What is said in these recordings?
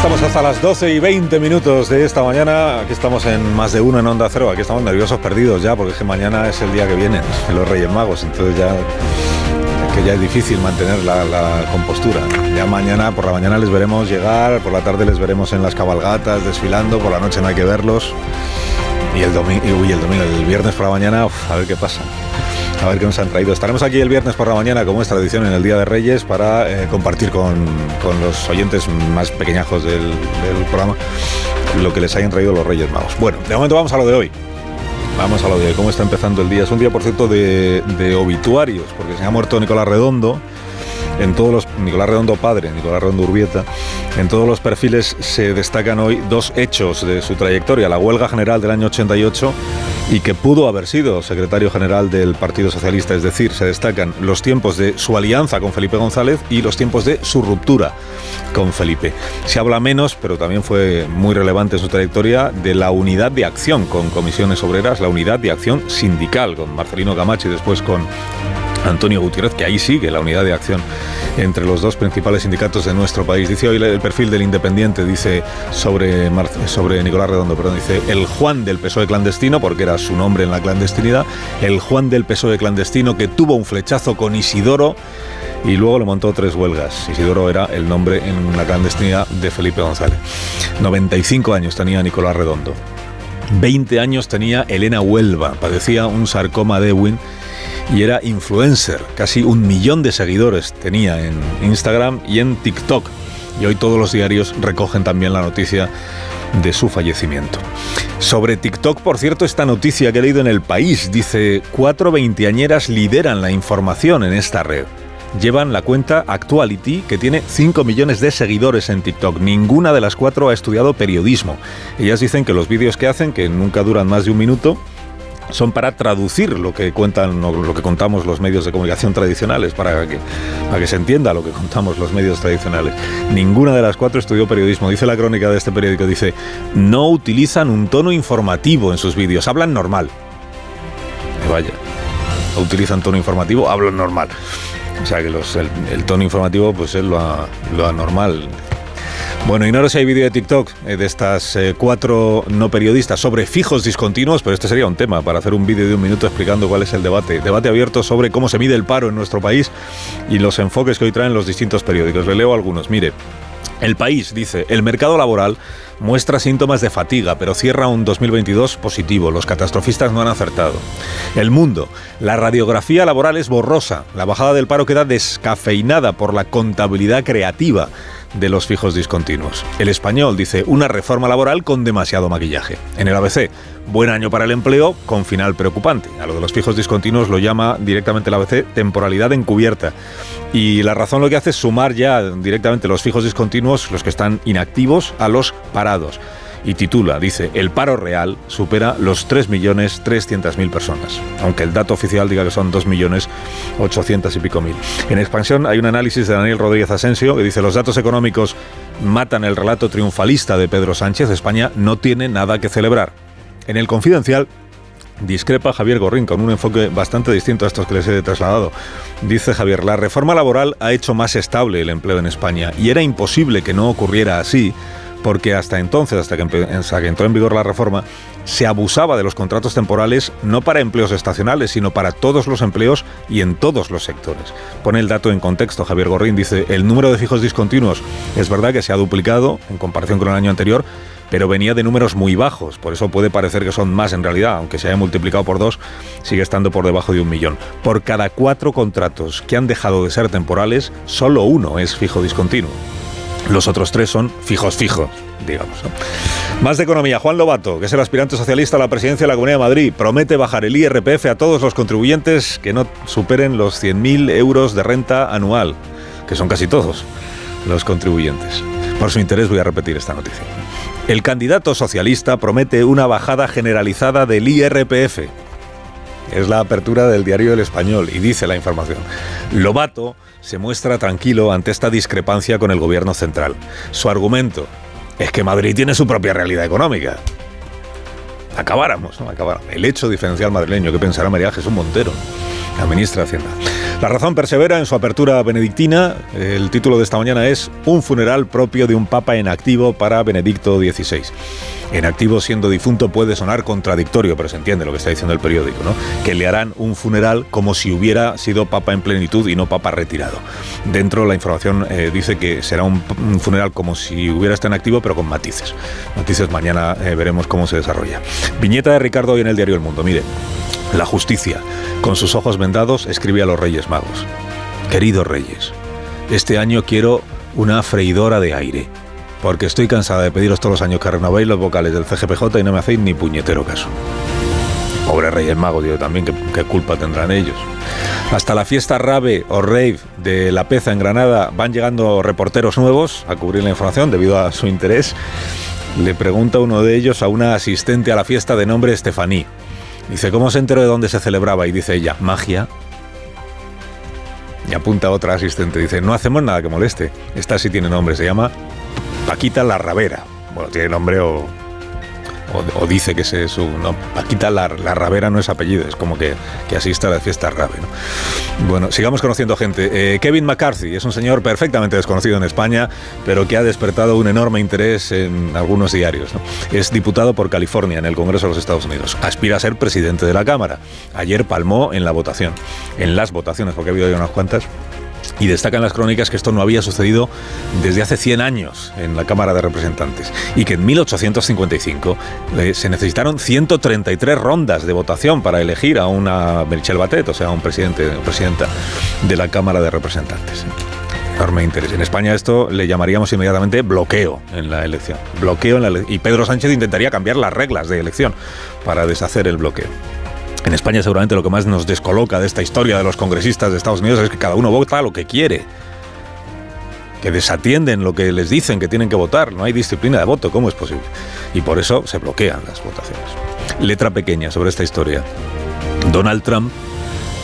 Estamos hasta las 12 y 20 minutos de esta mañana. Aquí estamos en más de uno en Onda Cero. Aquí estamos nerviosos perdidos ya, porque es que mañana es el día que vienen los Reyes Magos. Entonces ya que ya es difícil mantener la, compostura. Ya mañana, por la mañana les veremos llegar, por la tarde les veremos en las cabalgatas desfilando, por la noche no hay que verlos. Y el domingo, uy, el domingo, el viernes por la mañana, a ver qué pasa a ver qué nos han traído. Estaremos aquí el viernes por la mañana, como es tradición en el Día de Reyes, para eh, compartir con, los oyentes más pequeñajos del, programa lo que les hayan traído los Reyes Magos. Bueno, de momento vamos a lo de hoy. Vamos a lo de cómo está empezando el día. Es un día, por cierto, de obituarios, porque se ha muerto Nicolás Redondo en todos los Nicolás Redondo padre, Nicolás Redondo Urbieta, en todos los perfiles se destacan hoy dos hechos de su trayectoria, la huelga general del año 88 y que pudo haber sido secretario general del Partido Socialista, es decir, se destacan los tiempos de su alianza con Felipe González y los tiempos de su ruptura con Felipe. Se habla menos, pero también fue muy relevante su trayectoria, de la unidad de acción con comisiones obreras, la unidad de acción sindical con Marcelino Camacho y después con Antonio Gutiérrez, que ahí sigue la unidad de acción entre los dos principales sindicatos de nuestro país. Dice hoy el perfil del Independiente, dice sobre, sobre Nicolás Redondo, perdón, dice el Juan del PSOE clandestino, porque era su nombre en la clandestinidad, el Juan del PSOE clandestino que tuvo un flechazo con Isidoro y luego le montó tres huelgas. Isidoro era el nombre en la clandestinidad de Felipe González. 95 años tenía Nicolás Redondo. 20 años tenía Elena Huelva, padecía un sarcoma de Ewing y era influencer. Casi un millón de seguidores tenía en Instagram y en TikTok. Y hoy todos los diarios recogen también la noticia de su fallecimiento. Sobre TikTok, por cierto, esta noticia que he leído en El País dice, cuatro veinteañeras lideran la información en esta red. Llevan la cuenta Actuality, que tiene 5 millones de seguidores en TikTok. Ninguna de las cuatro ha estudiado periodismo. Ellas dicen que los vídeos que hacen, que nunca duran más de un minuto, son para traducir lo que cuentan lo que contamos los medios de comunicación tradicionales, para que, para que se entienda lo que contamos los medios tradicionales. Ninguna de las cuatro estudió periodismo. Dice la crónica de este periódico, dice, no utilizan un tono informativo en sus vídeos, hablan normal. vaya, no utilizan tono informativo, hablan normal. O sea que el, tono informativo pues es lo, lo anormal. Bueno, ignoro si hay vídeo de TikTok eh, de estas eh, cuatro no periodistas sobre fijos discontinuos, pero este sería un tema para hacer un vídeo de un minuto explicando cuál es el debate. Debate abierto sobre cómo se mide el paro en nuestro país y los enfoques que hoy traen los distintos periódicos. Le leo algunos. Mire, el país dice, el mercado laboral muestra síntomas de fatiga, pero cierra un 2022 positivo. Los catastrofistas no han acertado. El mundo, la radiografía laboral es borrosa. La bajada del paro queda descafeinada por la contabilidad creativa de los fijos discontinuos. El español dice una reforma laboral con demasiado maquillaje. En el ABC, buen año para el empleo con final preocupante. A lo de los fijos discontinuos lo llama directamente el ABC temporalidad encubierta. Y la razón lo que hace es sumar ya directamente los fijos discontinuos, los que están inactivos, a los parados y titula, dice, el paro real supera los 3.300.000 personas, aunque el dato oficial diga que son 2.800.000 y pico mil. En expansión hay un análisis de Daniel Rodríguez Asensio que dice, los datos económicos matan el relato triunfalista de Pedro Sánchez, España no tiene nada que celebrar. En el confidencial discrepa Javier Gorrín con un enfoque bastante distinto a estos que les he trasladado. Dice Javier, la reforma laboral ha hecho más estable el empleo en España y era imposible que no ocurriera así porque hasta entonces, hasta que, entró en vigor la reforma, se abusaba de los contratos temporales no para empleos estacionales, sino para todos los empleos y en todos los sectores. Pone el dato en contexto, Javier Gorrín dice, el número de fijos discontinuos es verdad que se ha duplicado en comparación con el año anterior, pero venía de números muy bajos, por eso puede parecer que son más en realidad, aunque se haya multiplicado por dos, sigue estando por debajo de un millón. Por cada cuatro contratos que han dejado de ser temporales, solo uno es fijo discontinuo. Los otros tres son fijos fijos, digamos. Más de economía. Juan Lobato, que es el aspirante socialista a la presidencia de la Comunidad de Madrid, promete bajar el IRPF a todos los contribuyentes que no superen los 100.000 euros de renta anual, que son casi todos. los contribuyentes. Por su interés voy a repetir esta noticia. El candidato socialista promete una bajada generalizada del IRPF. Es la apertura del diario El Español y dice la información. Lobato se muestra tranquilo ante esta discrepancia con el gobierno central. Su argumento es que Madrid tiene su propia realidad económica. Acabáramos, ¿no? Acabáramos. El hecho diferencial madrileño, ¿qué pensará María Jesús Montero? la ministra de Hacienda. La razón persevera en su apertura benedictina. El título de esta mañana es Un funeral propio de un papa en activo para Benedicto XVI. En activo siendo difunto puede sonar contradictorio, pero se entiende lo que está diciendo el periódico, ¿no? Que le harán un funeral como si hubiera sido papa en plenitud y no papa retirado. Dentro la información eh, dice que será un, funeral como si hubiera estado en activo, pero con matices. Matices mañana eh, veremos cómo se desarrolla. Viñeta de Ricardo hoy en el diario El Mundo. Mire, la justicia, con sus ojos vendados, escribe a los Reyes Magos. Queridos Reyes, este año quiero una freidora de aire, porque estoy cansada de pediros todos los años que renovéis los vocales del CGPJ y no me hacéis ni puñetero caso. Pobre Reyes Magos, digo también, ¿qué, culpa tendrán ellos? Hasta la fiesta rave o rave de La Peza en Granada van llegando reporteros nuevos a cubrir la información debido a su interés. Le pregunta uno de ellos a una asistente a la fiesta de nombre Estefaní. Dice, ¿cómo se enteró de dónde se celebraba? Y dice ella, magia. Y apunta otra asistente, dice, no hacemos nada que moleste. Esta sí tiene nombre, se llama Paquita la Ravera. Bueno, tiene nombre o, o, dice que es su... No, Paquita la, la, Ravera no es apellido, es como que, que asiste a la fiesta Rave. Bueno, sigamos conociendo gente. Eh, Kevin McCarthy es un señor perfectamente desconocido en España, pero que ha despertado un enorme interés en algunos diarios. Es diputado por California en el Congreso de los Estados Unidos. Aspira a ser presidente de la Cámara. Ayer palmó en la votación, en las votaciones, porque ha habido ya unas cuantas y destacan las crónicas que esto no había sucedido desde hace 100 años en la Cámara de Representantes y que en 1855 eh, se necesitaron 133 rondas de votación para elegir a una Michelle Batet, o sea, un presidente o presidenta de la Cámara de Representantes. En España esto le llamaríamos inmediatamente bloqueo en la elección. Bloqueo en la y Pedro Sánchez intentaría cambiar las reglas de elección para deshacer el bloqueo. En España seguramente lo que más nos descoloca de esta historia de los congresistas de Estados Unidos es que cada uno vota lo que quiere. Que desatienden lo que les dicen que tienen que votar. No hay disciplina de voto. ¿Cómo es posible? Y por eso se bloquean las votaciones. Letra pequeña sobre esta historia. Donald Trump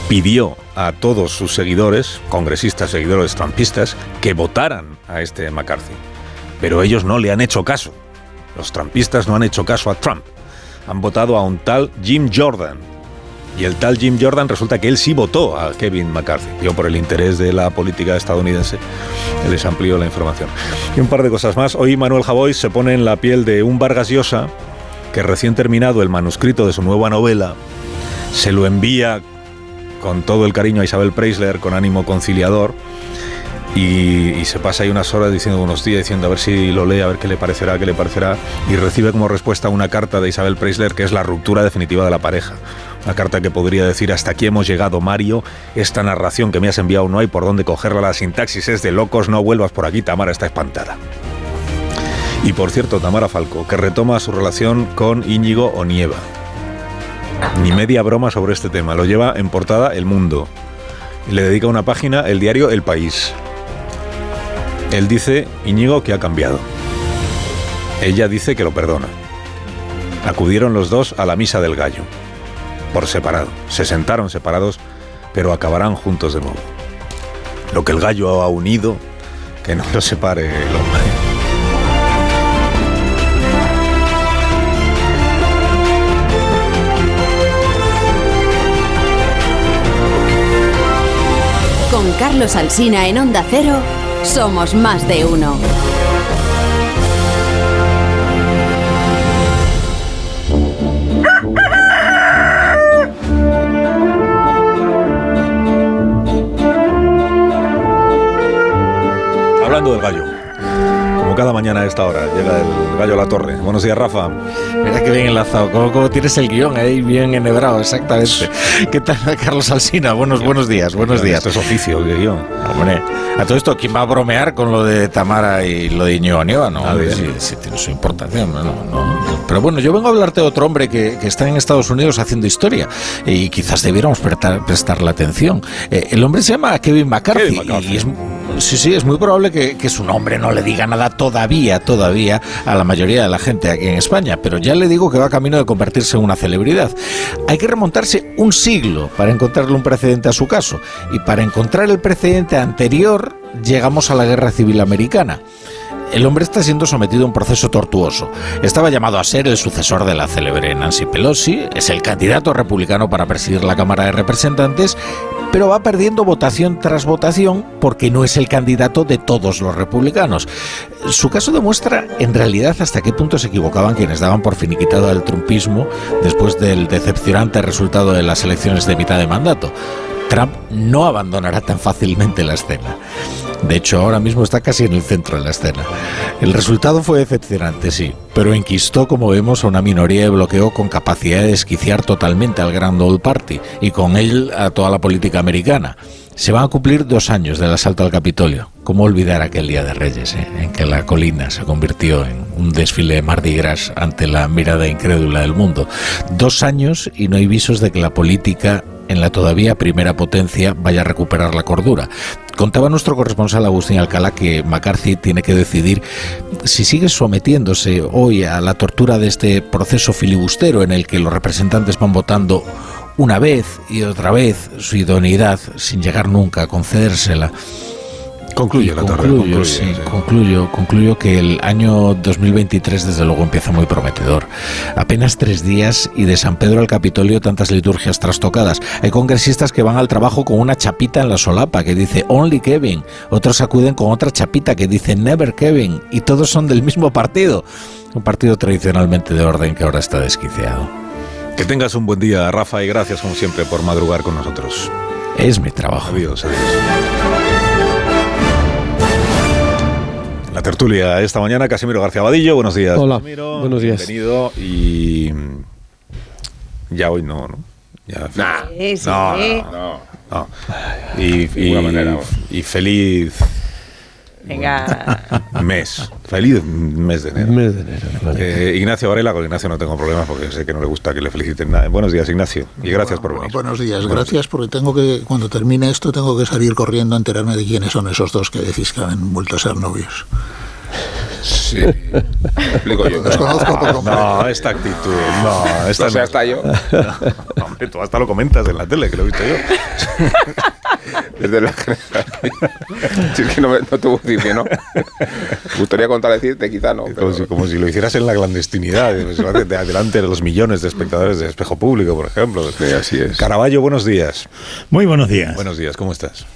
pidió a todos sus seguidores, congresistas, seguidores trumpistas, que votaran a este McCarthy. Pero ellos no le han hecho caso. Los trumpistas no han hecho caso a Trump. Han votado a un tal Jim Jordan, y el tal Jim Jordan resulta que él sí votó a Kevin McCarthy. Yo por el interés de la política estadounidense les amplío la información. Y un par de cosas más. Hoy Manuel Javois se pone en la piel de un Vargas Llosa que recién terminado el manuscrito de su nueva novela se lo envía con todo el cariño a Isabel Preisler con ánimo conciliador y, se pasa ahí unas horas diciendo unos días, diciendo a ver si lo lee, a ver qué le parecerá, qué le parecerá, y recibe como respuesta una carta de Isabel Preisler que es la ruptura definitiva de la pareja. Una carta que podría decir hasta aquí hemos llegado, Mario. Esta narración que me has enviado no hay por dónde cogerla. La sintaxis es de locos, no vuelvas por aquí. Tamara está espantada. Y por cierto, Tamara Falco, que retoma su relación con Íñigo Onieva. Ni media broma sobre este tema. Lo lleva en portada El Mundo. Le dedica una página el diario El País. Él dice, Íñigo, que ha cambiado. Ella dice que lo perdona. Acudieron los dos a la misa del gallo por separado. Se sentaron separados, pero acabarán juntos de nuevo. Lo que el gallo ha unido, que no lo separe el hombre. Con Carlos Alsina en Onda Cero, somos más de uno. Cada mañana a esta hora, llega el gallo a la torre. Buenos días, Rafa. Mira que bien enlazado, como, tienes el guion ahí bien enhebrado, exactamente. ¿Qué tal, Carlos Alsina? Buenos, buenos días, buenos días. Esto es oficio, guion. Hombre, a todo esto, ¿quién va a bromear con lo de Tamara y lo de Iñigo Nieva? No, sí, tiene su importancia. No, no, Pero bueno, yo vengo a hablarte de otro hombre que, que, está en Estados Unidos haciendo historia y quizás debiéramos prestar, prestarle atención. Eh, el hombre se llama Kevin McCarthy, Kevin McCarthy. y es Sí, sí, es muy probable que, su nombre no le diga nada todavía, todavía a la mayoría de la gente aquí en España, pero ya le digo que va camino de convertirse en una celebridad. Hay que remontarse un siglo para encontrarle un precedente a su caso, y para encontrar el precedente anterior llegamos a la Guerra Civil Americana el hombre está siendo sometido a un proceso tortuoso. Estaba llamado a ser el sucesor de la célebre Nancy Pelosi, es el candidato republicano para presidir la Cámara de Representantes, pero va perdiendo votación tras votación porque no es el candidato de todos los republicanos. Su caso demuestra en realidad hasta qué punto se equivocaban quienes daban por finiquitado al trumpismo después del decepcionante resultado de las elecciones de mitad de mandato. Trump no abandonará tan fácilmente la escena. De hecho, ahora mismo está casi en el centro de la escena. El resultado fue decepcionante, sí, pero enquistó, como vemos, a una minoría de bloqueo con capacidad de desquiciar totalmente al Grand Old Party y con él a toda la política americana. Se van a cumplir dos años del asalto al Capitolio. ¿Cómo olvidar aquel Día de Reyes eh, en que la colina se convirtió en un desfile de Mardi Gras ante la mirada incrédula del mundo? Dos años y no hay visos de que la política en la todavía primera potencia vaya a recuperar la cordura. Contaba nuestro corresponsal Agustín Alcalá que McCarthy tiene que decidir si sigue sometiéndose hoy a la tortura de este proceso filibustero en el que los representantes van votando una vez y otra vez su idoneidad sin llegar nunca a concedérsela Concluyo la concluyo, sí, concluyo, concluyo que el año 2023 desde luego empieza muy prometedor. Apenas tres días y de San Pedro al Capitolio tantas liturgias trastocadas. Hay congresistas que van al trabajo con una chapita en la solapa que dice Only Kevin. Otros acuden con otra chapita que dice Never Kevin. Y todos son del mismo partido. Un partido tradicionalmente de orden que ahora está desquiciado. Que tengas un buen día, Rafa, y gracias como siempre por madrugar con nosotros. Es mi trabajo. Adiós, adiós. La tertulia esta mañana, Casimiro García Vadillo, buenos días. Hola, Casimiro, buenos días. Bienvenido y ya hoy no, ¿no? Ya, Sí, sí. no, no, no, no. Y, y- manera. y feliz Venga. mes, feliz mes de enero. Mes de enero. Eh, Ignacio Varela, con Ignacio no tengo problemas porque sé que no le gusta que le feliciten nada. Buenos días, Ignacio, y gracias por venir. Buenos días, gracias porque tengo que, cuando termine esto, tengo que salir corriendo a enterarme de quiénes son esos dos que decís que han vuelto a ser novios. Sí. Explico yo. Los conozco por completo. No, esta actitud, no, esta No sé, no. hasta yo. No, hombre, tú hasta lo comentas en la tele, que lo he visto yo. Desde la generación. Si es que no, te voy no. Me gustaría contar decirte, quizá no. Como Pero, si, como si lo hicieras en la clandestinidad, lo haces de adelante de los millones de espectadores de Espejo Público, por ejemplo. Sí, así es. Caraballo, buenos días. Muy buenos días. Buenos días, ¿cómo estás?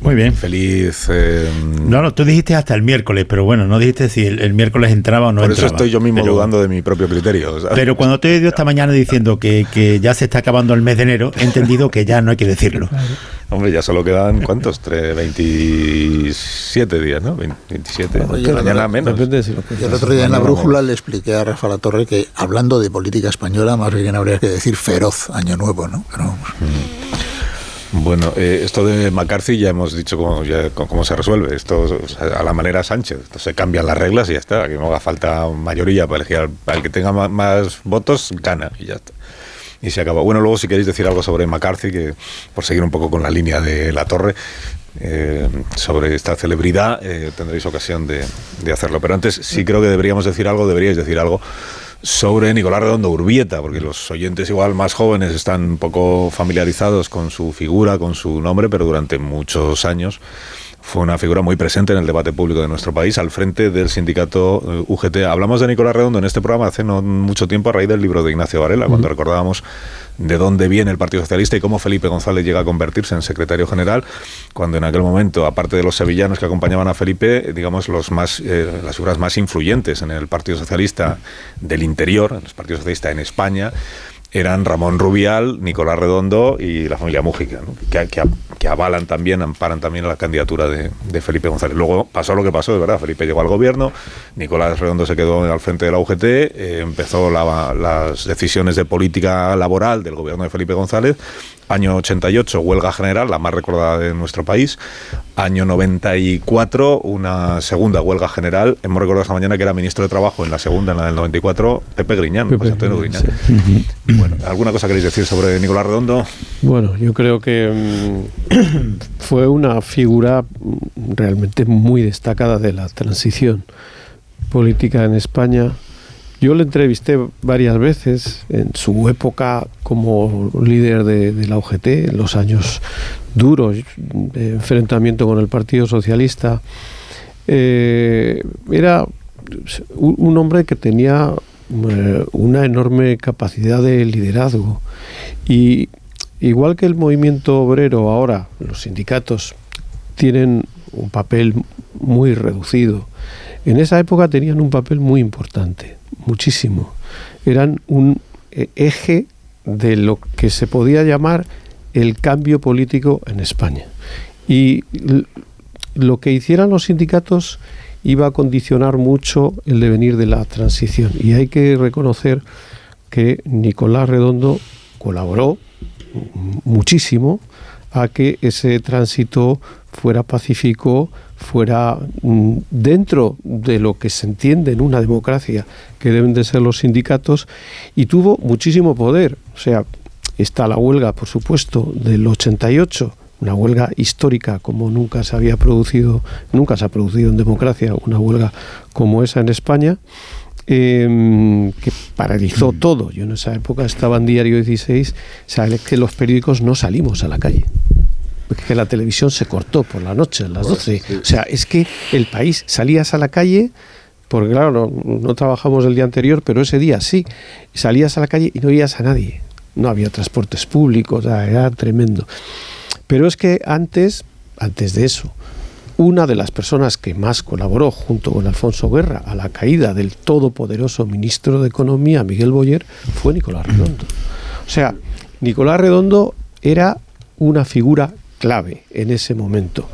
Muy bien. Feliz. eh, No, no, tú dijiste hasta el miércoles, pero bueno, no dijiste si el, el miércoles entraba o no por eso entraba. estoy yo mismo Pero- dudando de mi propio criterio. ¿sabes? Pero cuando te he oído esta mañana diciendo que, que ya se está acabando el mes de enero, he entendido que ya no hay que decirlo. Hombre, ya solo quedan, ¿cuántos? Tre- 27 días, ¿no? 20 27. Oye, Mañana menos. Depende de si lo Y el otro día en la brújula le expliqué a Rafa La Torre que hablando de política española, más bien habría que decir feroz año nuevo, ¿no? Pero vamos. Bueno, eh, esto de McCarthy ya hemos dicho cómo, ya, cómo- se resuelve. Esto a la manera Sánchez. Se cambian las reglas y ya está. Que no haga falta mayoría para elegir que tenga ma- más, votos, gana y ya está. Y se acaba. Bueno, luego si queréis decir algo sobre McCarthy, que por seguir un poco con la línea de la torre, eh, sobre esta celebridad, eh, tendréis ocasión de, de hacerlo. Pero antes sí creo que deberíamos decir algo, deberíais decir algo sobre Nicolás Redondo Urbieta, porque los oyentes igual más jóvenes están poco familiarizados con su figura, con su nombre, pero durante muchos años fue una figura muy presente en el debate público de nuestro país, al frente del sindicato eh, UGT. Hablamos de Nicolás Redondo en este programa hace no mucho tiempo a raíz del libro de Ignacio Varela, cuando recordábamos de dónde viene el Partido Socialista y cómo Felipe González llega a convertirse en secretario general, cuando en aquel momento, aparte de los sevillanos que acompañaban a Felipe, eh, digamos, los más, eh, las figuras más influyentes en el Partido Socialista del interior, en el Partido Socialista en España, eran Ramón Rubial, Nicolás Redondo y la familia Mújica, que, que- avalan también, amparan también la candidatura de, Felipe González. Luego pasó lo que pasó, verdad. Felipe llegó al gobierno, Nicolás Redondo se quedó al frente de la UGT, eh, empezó la- las decisiones de política laboral del gobierno de Felipe González Año 88, huelga general, la más recordada de nuestro país. Año 94, una segunda huelga general. Hemos recordado esta mañana que era ministro de Trabajo en la segunda, en la del 94, Pepe Griñán. José Antonio Griñán. Bueno, ¿alguna cosa queréis decir sobre Nicolás Redondo? Bueno, yo creo que mm, fue una figura mm, realmente muy destacada de la transición política en España. Yo le entrevisté varias veces en su época como líder de, la UGT, en los años duros de enfrentamiento con el Partido Socialista. Eh, era un, un hombre que tenía eh, una enorme capacidad de liderazgo y igual que el movimiento obrero ahora, los sindicatos tienen un papel muy reducido. En esa época tenían un papel muy importante, muchísimo. Eran un eh, eje de lo que se podía llamar el cambio político en España. Y lo que hicieran los sindicatos iba a condicionar mucho el devenir de la transición. Y hay que reconocer que Nicolás Redondo colaboró muchísimo a que ese tránsito fuera pacífico, fuera mm, dentro de lo que se entiende en una democracia que deben de ser los sindicatos y tuvo muchísimo poder. O sea, está la huelga, por supuesto, del 88, una huelga histórica como nunca se había producido, nunca se ha producido en democracia una huelga como esa en España eh, que paralizó todo. Yo en esa época estaba en Diario 16, sabes que los periódicos no salimos a la calle. Que la televisión se cortó por la noche, a las 12. O sea, es que el país salías a la calle, porque claro, no, no trabajamos el día anterior, pero ese día sí, salías a la calle y no veías a nadie. No había transportes públicos, era tremendo. Pero es que antes, antes de eso, una de las personas que más colaboró junto con Alfonso Guerra a la caída del todopoderoso ministro de Economía, Miguel Boyer, fue Nicolás Redondo. O sea, Nicolás Redondo era una figura clave en ese momento.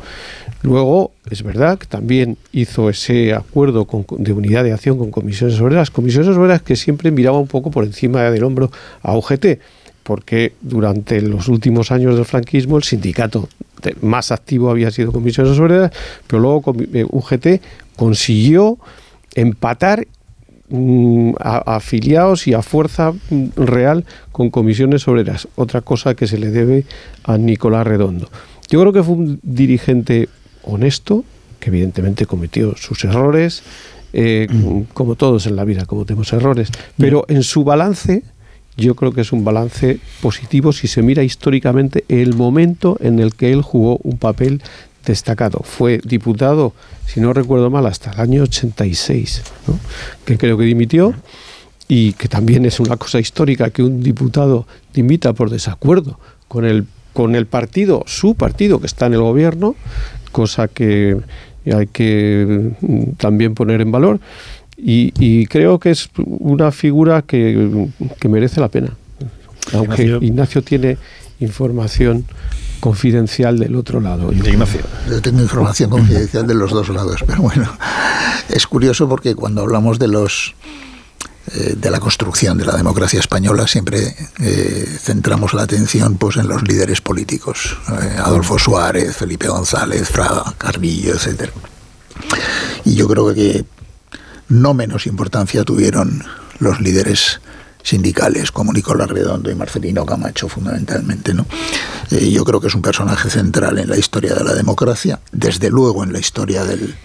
Luego, es verdad que también hizo ese acuerdo con- de unidad de acción con comisiones obreras, comisiones obreras que siempre miraba un poco por encima del hombro a UGT, porque durante los últimos años del franquismo el sindicato más activo había sido comisiones obreras, pero luego eh, UGT consiguió empatar mm, a, afiliados y a fuerza mm, real con comisiones obreras, otra cosa que se le debe a Nicolás Redondo. Yo creo que fue un dirigente honesto, que evidentemente cometió sus errores, eh, como todos en la vida cometemos errores, pero en su balance yo creo que es un balance positivo si se mira históricamente el momento en el que él jugó un papel destacado. Fue diputado, si no recuerdo mal, hasta el año 86, ¿no? que creo que dimitió y que también es una cosa histórica que un diputado dimita por desacuerdo con el con el partido, su partido que está en el gobierno, cosa que hay que mm, también poner en valor y, y creo que es una figura que, que merece la pena. Aunque Ignacio. Ignacio, tiene información confidencial del otro lado. Yo- Ignacio. Yo tengo información confidencial de los dos lados, pero bueno, es curioso porque cuando hablamos de los eh, de la construcción de la democracia española siempre eh, centramos la atención pues en los líderes políticos, eh, Adolfo Suárez, Felipe González, Fraga, Carrillo, etcétera. Y yo creo que no menos importancia tuvieron los líderes sindicales como Nicolás Redondo y Marcelino Camacho fundamentalmente. ¿no? Eh, yo creo que es un personaje central en la historia de la democracia, desde luego en la historia del,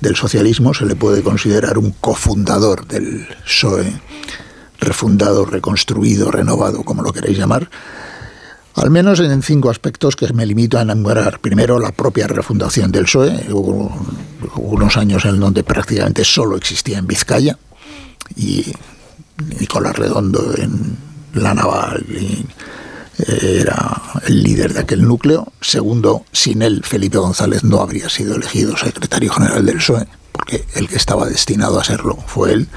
del socialismo se le puede considerar un cofundador del PSOE, refundado, reconstruido, renovado, como lo queréis llamar, al menos en cinco aspectos que me limito a enumerar. Primero, la propia refundación del PSOE. Hubo unos años en donde prácticamente solo existía en Vizcaya y Nicolás Redondo en la naval eh, era el líder de aquel núcleo. Segundo, sin él Felipe González no habría sido elegido secretario general del PSOE, porque el que estaba destinado a serlo fue él.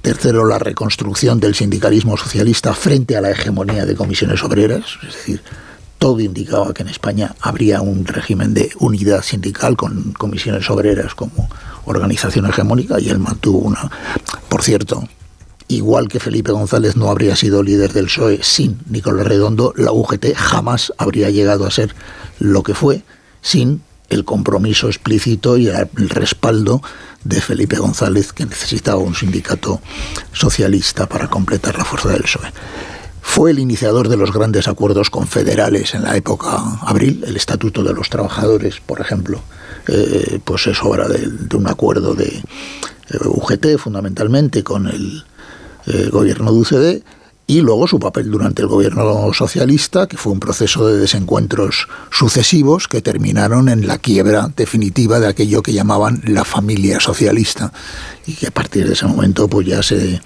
Tercero, la reconstrucción del sindicalismo socialista frente a la hegemonía de comisiones obreras, es decir, todo indicaba que en España habría un régimen de unidad sindical con comisiones obreras como organización hegemónica y él mantuvo una, por cierto, igual que Felipe González no habría sido líder del PSOE sin Nicolás Redondo, la UGT jamás habría llegado a ser lo que fue sin el compromiso explícito y el respaldo de Felipe González, que necesitaba un sindicato socialista para completar la fuerza del PSOE. Fue el iniciador de los grandes acuerdos confederales en la época abril, el Estatuto de los Trabajadores, por ejemplo, eh, pues es obra de, un acuerdo de eh, UGT fundamentalmente con el eh, gobierno de UCD y luego su papel durante el gobierno socialista, que fue un proceso de desencuentros sucesivos que terminaron en la quiebra definitiva de aquello que llamaban la familia socialista y que a partir de ese momento pues ya se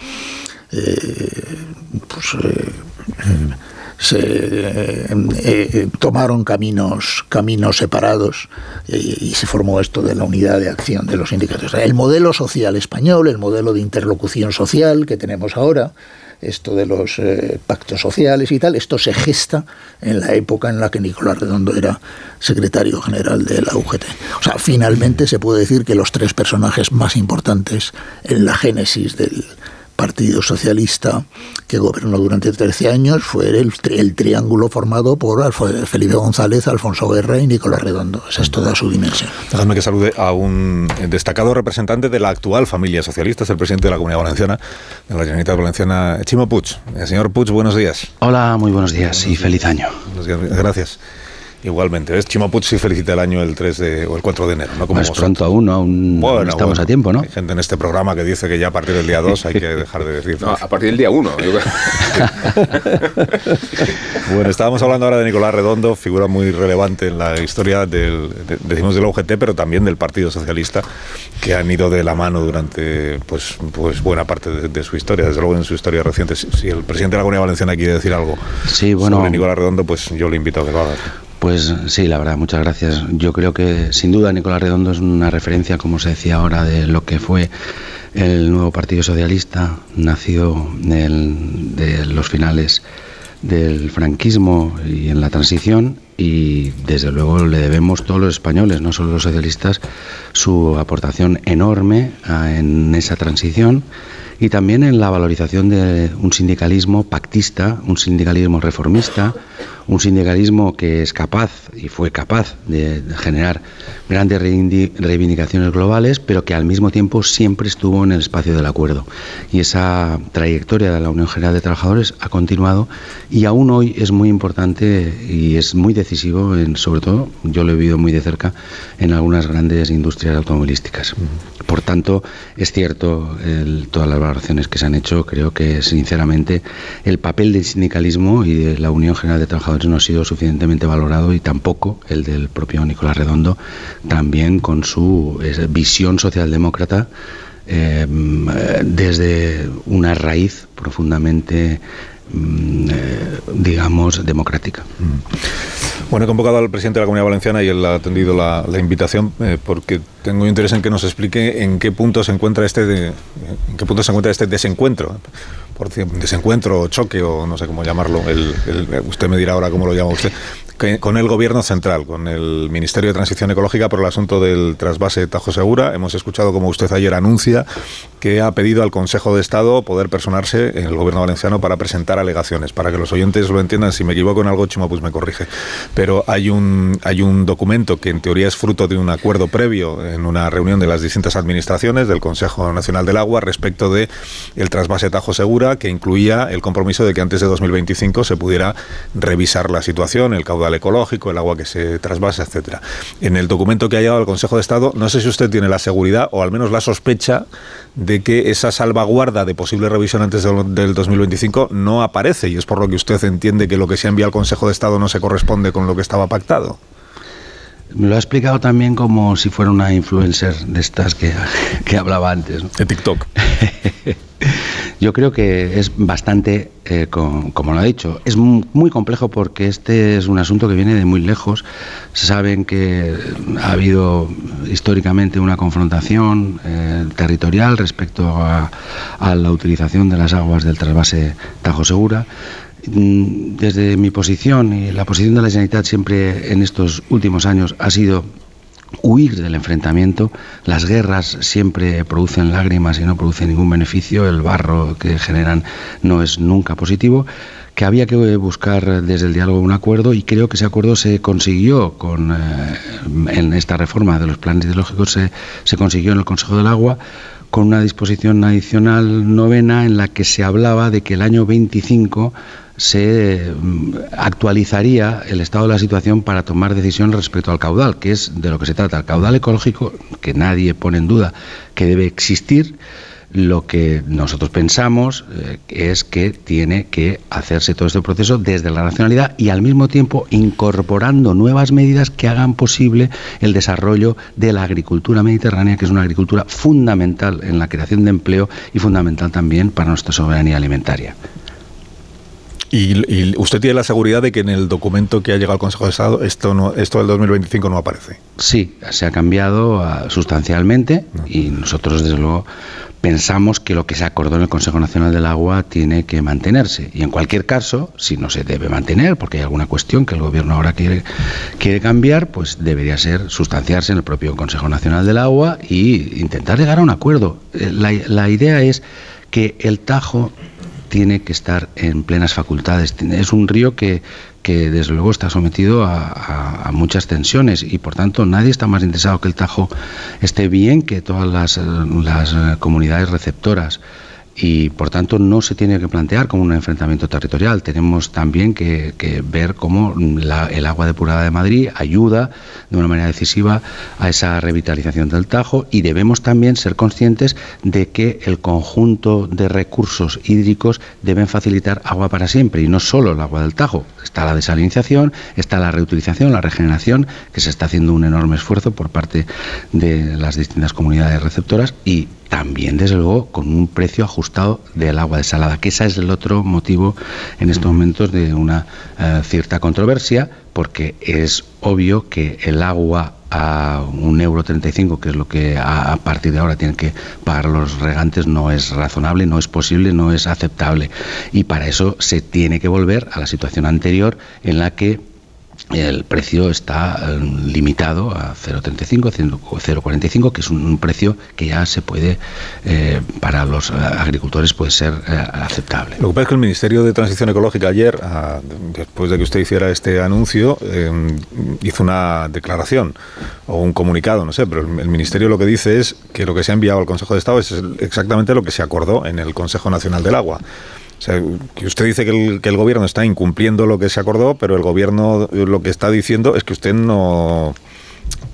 pues, se eh, eh, tomaron caminos caminos separados y, se formó esto de la unidad de acción de los sindicatos. El modelo social español, el modelo de interlocución social que tenemos ahora, esto de los eh, pactos sociales y tal, esto se gesta en la época en la que Nicolás Redondo era secretario general de la UGT. O sea, finalmente se puede decir que los tres personajes más importantes en la génesis del, Partido Socialista que gobernó durante 13 años fue el, el triángulo formado por Felipe González, Alfonso Guerra y Nicolás Redondo. Esa es toda su dimensión. Déjame que salude a un destacado representante de la actual familia socialista, es el presidente de la Comunidad Valenciana, de la Generalitat Valenciana, Chimo Puig. El señor Puig, buenos días. Hola, muy buenos días y feliz año. Gracias. Igualmente, ¿ves? Chimo sí felicita el año el 3 de, o el 4 de enero, ¿no? Como es pronto aún, aún estamos a tiempo, ¿no? Hay gente en este programa que dice que ya a partir del día 2 hay que dejar de decir. No, a partir del día 1. bueno, estábamos hablando ahora de Nicolás Redondo, figura muy relevante en la historia del, decimos del UGT, pero también del Partido Socialista, que han ido de la mano durante pues, pues buena parte de, su historia, desde luego en su historia reciente. Si, el presidente de la Comunidad Valenciana quiere decir algo sí, bueno, sobre Nicolás Redondo, pues yo le invito a que lo haga. Pues sí, la verdad, muchas gracias. Yo creo que sin duda Nicolás Redondo es una referencia, como se decía ahora, de lo que fue el nuevo Partido Socialista, nacido de los finales del franquismo y en la transición y desde luego le debemos todos los españoles, no solo los socialistas, su aportación enorme en esa transición y también en la valorización de un sindicalismo pactista, un sindicalismo reformista, un sindicalismo que es capaz y fue capaz de generar grandes reivindicaciones globales, pero que al mismo tiempo siempre estuvo en el espacio del acuerdo. Y esa trayectoria de la Unión General de Trabajadores ha continuado y aún hoy es muy importante y es muy decisivo, en, sobre todo, yo lo he vivido muy de cerca, en algunas grandes industrias automovilísticas. Por tanto, es cierto todas las valoraciones que se han hecho, creo que sinceramente el papel del sindicalismo y de la Unión General de Trabajadores no ha sido suficientemente valorado y tampoco el del propio Nicolás Redondo, también con su visión socialdemócrata eh, desde una raíz profundamente eh, digamos, democrática. Mm. Bueno, he convocado al presidente de la Comunidad Valenciana y él ha atendido la, invitación eh, porque tengo interés en que nos explique en qué punto se encuentra este en qué punto se encuentra este desencuentro por desencuentro, choque o no sé cómo llamarlo, el, usted me dirá ahora cómo lo llama usted, con el gobierno central, con el Ministerio de Transición Ecológica por el asunto del trasvase Tajo Segura. Hemos escuchado como usted ayer anuncia que ha pedido al Consejo de Estado poder personarse en el gobierno valenciano para presentar alegaciones. Para que los oyentes lo entiendan, si me equivoco en algo, Chimo, pues me corrige. Pero hay un, hay un documento que en teoría es fruto de un acuerdo previo en una reunión de las distintas administraciones del Consejo Nacional del Agua respecto de el trasvase Tajo Segura que incluía el compromiso de que antes de 2025 se pudiera revisar la situación, el caudal ecológico, el agua que se trasvasa, etcétera. En el documento que ha llegado al Consejo de Estado, no sé si usted tiene la seguridad o al menos la sospecha de que esa salvaguarda de posible revisión antes del 2025 no aparece y es por lo que usted entiende que lo que se ha enviado al Consejo de Estado no se corresponde con lo que estaba pactado. Me lo ha explicado también como si fuera una influencer de estas que, que hablaba antes. De TikTok. Yo creo que es bastante, eh, como lo ha dicho, es muy complejo porque este es un asunto que viene de muy lejos. Saben que ha habido históricamente una confrontación eh, territorial respecto a, a, la utilización de las aguas del trasvase Tajo Segura. Mm, desde mi posición y la posición de la Generalitat siempre en estos últimos años ha sido huir del enfrentamiento. Las guerras siempre producen lágrimas y no producen ningún beneficio. El barro que generan no es nunca positivo que había que buscar desde el diálogo un acuerdo y creo que ese acuerdo se consiguió con, eh, en esta reforma de los planes ideológicos, se, se consiguió en el Consejo del Agua con una disposición adicional novena en la que se hablaba de que el año 25 se mm, actualizaría el estado de la situación para tomar decisiones respecto al caudal, que es de lo que se trata. El caudal ecológico, que nadie pone en duda que debe existir, lo que nosotros pensamos eh, es que tiene que hacerse todo este proceso desde la nacionalidad y al mismo tiempo incorporando nuevas medidas que hagan posible el desarrollo de la agricultura mediterránea, que es una agricultura fundamental en la creación de empleo y fundamental también para nuestra soberanía alimentaria. Y, usted tiene la seguridad de que en el documento que ha llegado al Consejo de Estado esto no, esto del 2025 no aparece. Sí, se ha cambiado uh, sustancialmente y nosotros desde luego pensamos que lo que se acordó en el Consejo Nacional del Agua tiene que mantenerse. Y en cualquier caso, si no se debe mantener, porque hay alguna cuestión que el Gobierno ahora quiere, quiere cambiar, pues debería ser sustanciarse en el propio Consejo Nacional del Agua y intentar llegar a un acuerdo. Eh, la, la idea es que el Tajo tiene que estar en plenas facultades. Es un río que, que desde luego está sometido a, muchas tensiones y por tanto nadie está más interesado que el Tajo esté bien que todas las, las comunidades receptoras y por tanto no se tiene que plantear como un enfrentamiento territorial. Tenemos también que, ver cómo el agua depurada de Madrid ayuda de una manera decisiva a esa revitalización del Tajo y debemos también ser conscientes de que el conjunto de recursos hídricos deben facilitar agua para siempre y no solo el agua del Tajo. Está la desalinización, está la reutilización, la regeneración, que se está haciendo un enorme esfuerzo por parte de las distintas comunidades receptoras y también, desde luego, con un precio ajustado del agua desalada, que ese es el otro motivo en estos momentos de una eh, cierta controversia, porque es obvio que el agua a un euro 35, que es lo que a, partir de ahora tienen que pagar los regantes, no es razonable, no es posible, no es aceptable. Y para eso se tiene que volver a la situación anterior en la que el precio está eh, limitado a 0,35, 0,45, que es un, precio que ya se puede, eh, para los eh, agricultores, puede ser aceptable. Lo que pasa es que el Ministerio de Transición Ecológica ayer, ah, después de que usted hiciera este anuncio, hizo una declaración o un comunicado, no sé, pero el, Ministerio lo que dice es que lo que se ha enviado al Consejo de Estado es exactamente lo que se acordó en el Consejo Nacional del Agua. O sea, que usted dice que el, gobierno está incumpliendo lo que se acordó, pero el gobierno lo que está diciendo es que usted no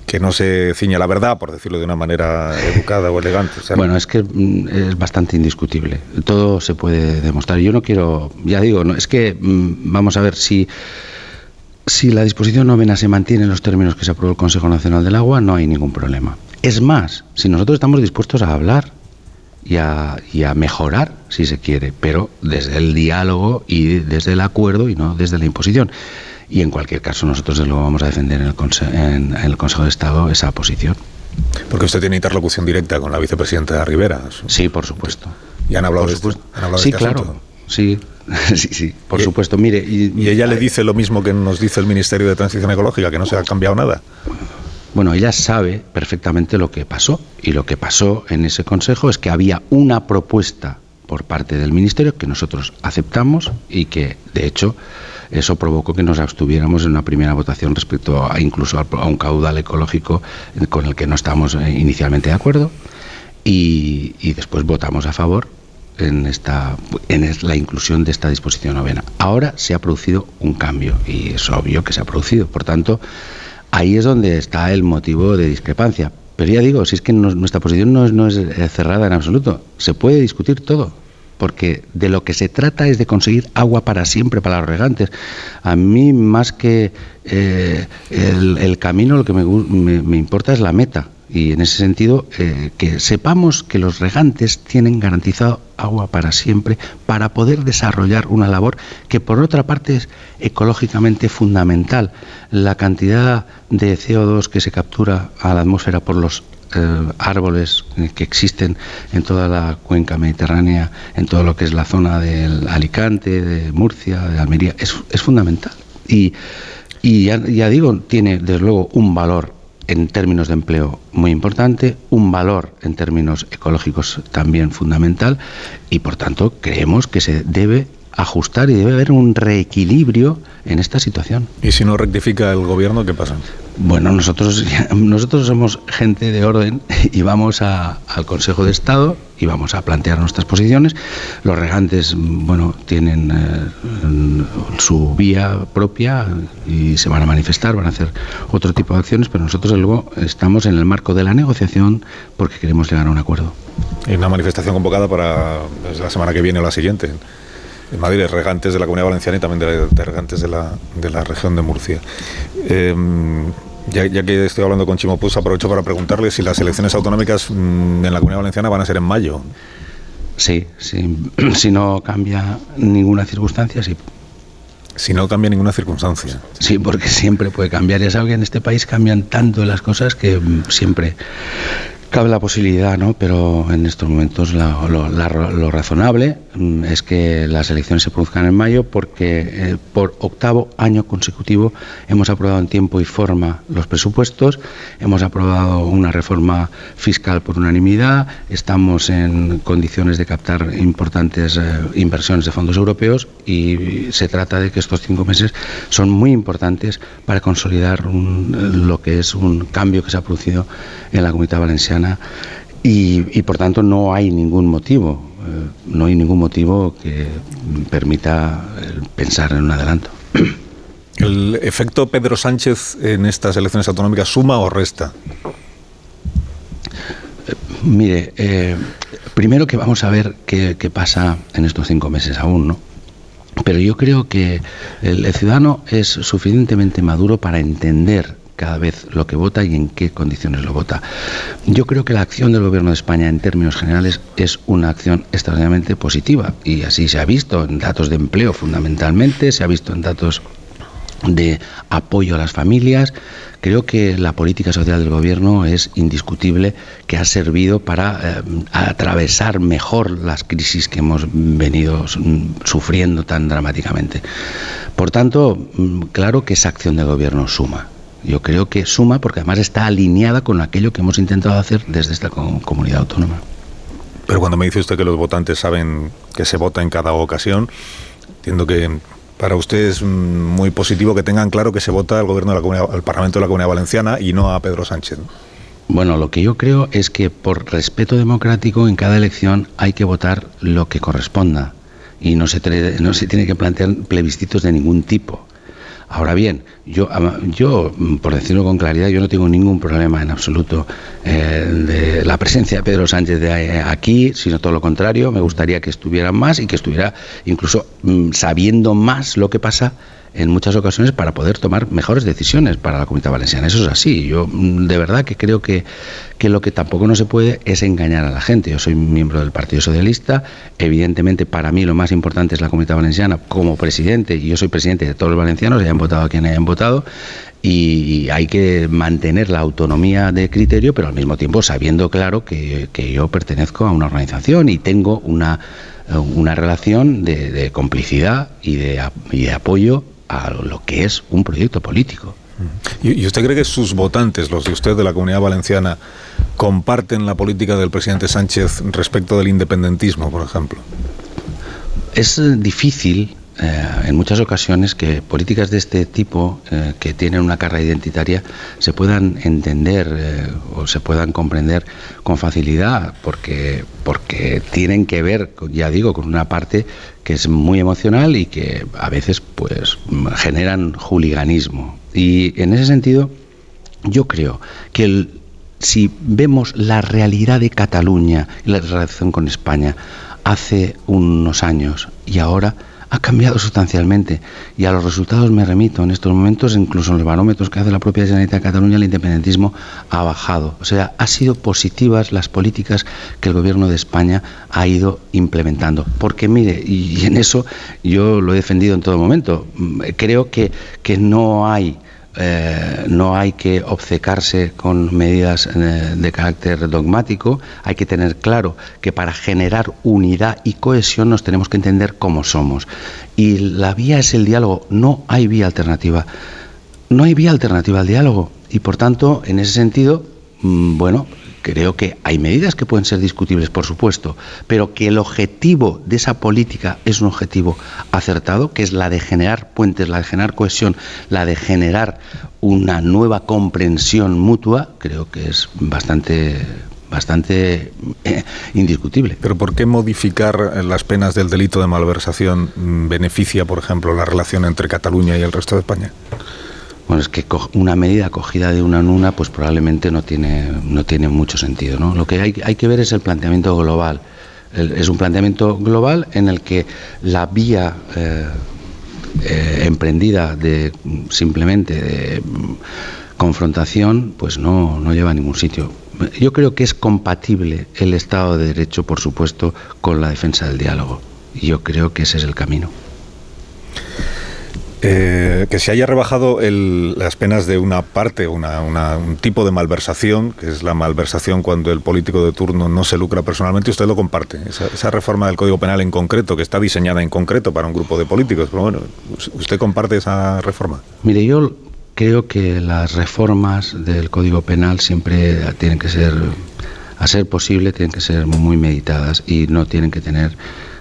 que no se ciña la verdad, por decirlo de una manera educada o elegante. bueno, es que mm, es bastante indiscutible. Todo se puede demostrar. Yo no quiero, ya digo, no, es que mm, vamos a ver si si la disposición novena se mantiene en los términos que se aprobó el Consejo Nacional del Agua, no hay ningún problema. Es más, si nosotros estamos dispuestos a hablar y a, mejorar, si se quiere, pero desde el diálogo y desde el acuerdo y no desde la imposición. Y en cualquier caso, nosotros lo vamos a defender en el, en el Consejo de Estado esa posición. Porque usted tiene interlocución directa con la vicepresidenta Rivera. Sí, por supuesto. ¿Y han hablado, de, sí, este claro. Sí, sí, sí, por supuesto. Mire, y, ella le dice lo mismo que nos dice el Ministerio de Transición Ecológica, que no se ha cambiado nada. Bueno, ella sabe perfectamente lo que pasó y lo que pasó en ese consejo es que había una propuesta por parte del Ministerio que nosotros aceptamos y que, de hecho, eso provocó que nos abstuviéramos en una primera votación respecto a incluso a un caudal ecológico con el que no estábamos eh, inicialmente de acuerdo y, después votamos a favor en, esta, en la inclusión de esta disposición novena. Ahora se ha producido un cambio y es obvio que se ha producido. Por tanto, Ahí es donde está el motivo de discrepancia. Pero ya digo, si es que nuestra posición no es, no es eh, cerrada en absoluto, se puede discutir todo porque de lo que se trata es de conseguir agua para siempre para los regantes. A mí más que eh, el, camino, lo que me, me, importa es la meta. Y en ese sentido, eh, que sepamos que los regantes tienen garantizado agua para siempre para poder desarrollar una labor que por otra parte es ecológicamente fundamental. La cantidad de CO2 que se captura a la atmósfera por los eh, árboles que existen en toda la cuenca mediterránea, en todo lo que es la zona del Alicante, de Murcia, de Almería, es, fundamental. Y, y ya, ya digo, tiene desde luego un valor en términos de empleo muy importante, un valor en términos ecológicos también fundamental y por tanto creemos que se debe ajustar y debe haber un reequilibrio en esta situación. ¿Y si no rectifica el gobierno, qué pasa? Bueno, nosotros, nosotros somos gente de orden y vamos a- al Consejo de Estado y vamos a plantear nuestras posiciones. Los regantes, bueno, tienen eh, su vía propia y se van a manifestar, van a hacer otro tipo de acciones, pero nosotros, luego, estamos en el marco de la negociación porque queremos llegar a un acuerdo. Hay una manifestación convocada para pues, la semana que viene o la siguiente. En Madrid, regantes de la Comunidad Valenciana y también de, de regantes de la, de la región de Murcia. Eh, ya, ya que estoy hablando con Chimo Puig, aprovecho para preguntarle si las elecciones autonómicas mm, en la Comunidad Valenciana van a ser en mayo. Sí, sí. si no cambia ninguna circunstancia, sí. Si no cambia ninguna circunstancia. Sí, porque siempre puede cambiar. Ya sabes que en este país cambian tanto las cosas que mm, siempre cabe la posibilidad, ¿no? Pero en estos momentos lo, razonable mm, es que las elecciones se produzcan en mayo porque eh, por octavo año consecutivo hemos aprobado en tiempo y forma los presupuestos, hemos aprobado una reforma fiscal por unanimidad, estamos en condiciones de captar importantes eh, inversiones de fondos europeos y se trata de que estos cinco meses son muy importantes para consolidar lo que es un cambio que se ha producido en la comunidad valenciana y, y, por tanto no hay ningún motivo, eh, no hay ningún motivo que permita eh, pensar en un adelanto. ¿El efecto Pedro Sánchez en estas elecciones autonómicas suma o resta? Mire, eh, primero que vamos a ver qué, qué pasa en estos cinco meses aún, ¿no? Pero yo creo que el, el ciudadano es suficientemente maduro para entender cada vez lo que vota y en qué condiciones lo vota. Yo creo que la acción del Gobierno de España en términos generales es una acción extraordinariamente positiva y así se ha visto en datos de empleo fundamentalmente, se ha visto en datos de apoyo a las familias. Creo que la política social del gobierno es indiscutible que ha servido para eh, atravesar mejor las crisis que hemos venido sufriendo tan dramáticamente. Por tanto, mm, claro que esa acción del gobierno suma. Yo creo que suma porque además está alineada con aquello que hemos intentado hacer desde esta com- comunidad autónoma. Pero cuando me dice usted que los votantes saben que se vota en cada ocasión, entiendo que para usted es muy positivo que tengan claro que se vota al gobierno de la comunidad, al Parlamento de la Comunidad Valenciana y no a Pedro Sánchez. ¿no? Bueno, lo que yo creo es que por respeto democrático en cada elección hay que votar lo que corresponda y no se, no se tiene que plantear plebiscitos de ningún tipo. Ahora bien, yo, yo, mm, por decirlo con claridad, yo no tengo ningún problema en absoluto eh, de la presencia de Pedro Sánchez de eh, aquí, sino todo lo contrario. Me gustaría que estuviera más y que estuviera incluso mm, sabiendo más lo que pasa en muchas ocasiones para poder tomar mejores decisiones para la comunidad valenciana. Eso es así. Yo mm, de verdad que creo que, que lo que tampoco no se puede es engañar a la gente. Yo soy miembro del Partido Socialista. Evidentemente, para mí lo más importante es la comunidad valenciana como presidente, y yo soy presidente de todos los valencianos, hayan votado a quien hayan votado, y hay que mantener la autonomía de criterio, pero al mismo tiempo sabiendo claro que, que yo pertenezco a una organización y tengo una, una relación de, de complicidad y de, y de apoyo a lo que es un proyecto político. ¿Y, usted cree que sus votantes, los de usted de la Comunidad Valenciana, comparten la política del presidente Sánchez respecto del independentismo, por ejemplo? Es difícil eh, en muchas ocasiones que políticas de este tipo, eh, que tienen una carga identitaria, se puedan entender eh, o se puedan comprender con facilidad, porque, porque tienen que ver, ya digo, con una parte que es muy emocional y que a veces pues generan juliganismo. Y en ese sentido, yo creo que el- si vemos la realidad de Cataluña y la relación con España hace unos años y ahora ha cambiado sustancialmente. Y a los resultados me remito. En estos momentos incluso en los barómetros que hace la propia Generalitat de Cataluña el independentismo ha bajado. O sea ha sido positivas las políticas que el gobierno de España ha ido implementando. Porque mire y, y en eso yo lo he defendido en todo momento. Mm, creo que que no hay eh, no hay que obcecarse con medidas eh, de carácter dogmático, hay que tener claro que para generar unidad y cohesión nos tenemos que entender cómo somos. Y la vía es el diálogo, no hay vía alternativa. no hay vía alternativa al diálogo y por tanto, en ese sentido, mm, bueno, creo que hay medidas que pueden ser discutibles, por supuesto, pero que el objetivo de esa política es un objetivo acertado, que es la de generar puentes, la de generar cohesión, la de generar una nueva comprensión mutua, creo que es bastante bastante eh, indiscutible. Pero ¿por qué modificar las penas del delito de malversación mm, beneficia, por ejemplo, la relación entre Cataluña y el resto de España? Bueno, es que una medida cogida de una en una, pues probablemente no tiene, no tiene mucho sentido. ¿no? Lo que hay, hay que ver es el planteamiento global. es un planteamiento global en el que la vía eh, eh, emprendida de simplemente de confrontación, pues no, no lleva a ningún sitio. Yo creo que es compatible el Estado de Derecho, por supuesto, con la defensa del diálogo. Y yo creo que ese es el camino. Eh, que se haya rebajado las penas de una parte, una, un tipo de malversación, que es la malversación cuando el político de turno no se lucra personalmente, usted lo comparte. Esa, esa, reforma del Código Penal en concreto, que está diseñada en concreto para un grupo de políticos, pero bueno, ¿usted comparte esa reforma? Mire, yo creo que las reformas del Código Penal siempre tienen que ser, a ser posible, tienen que ser muy meditadas y no tienen que tener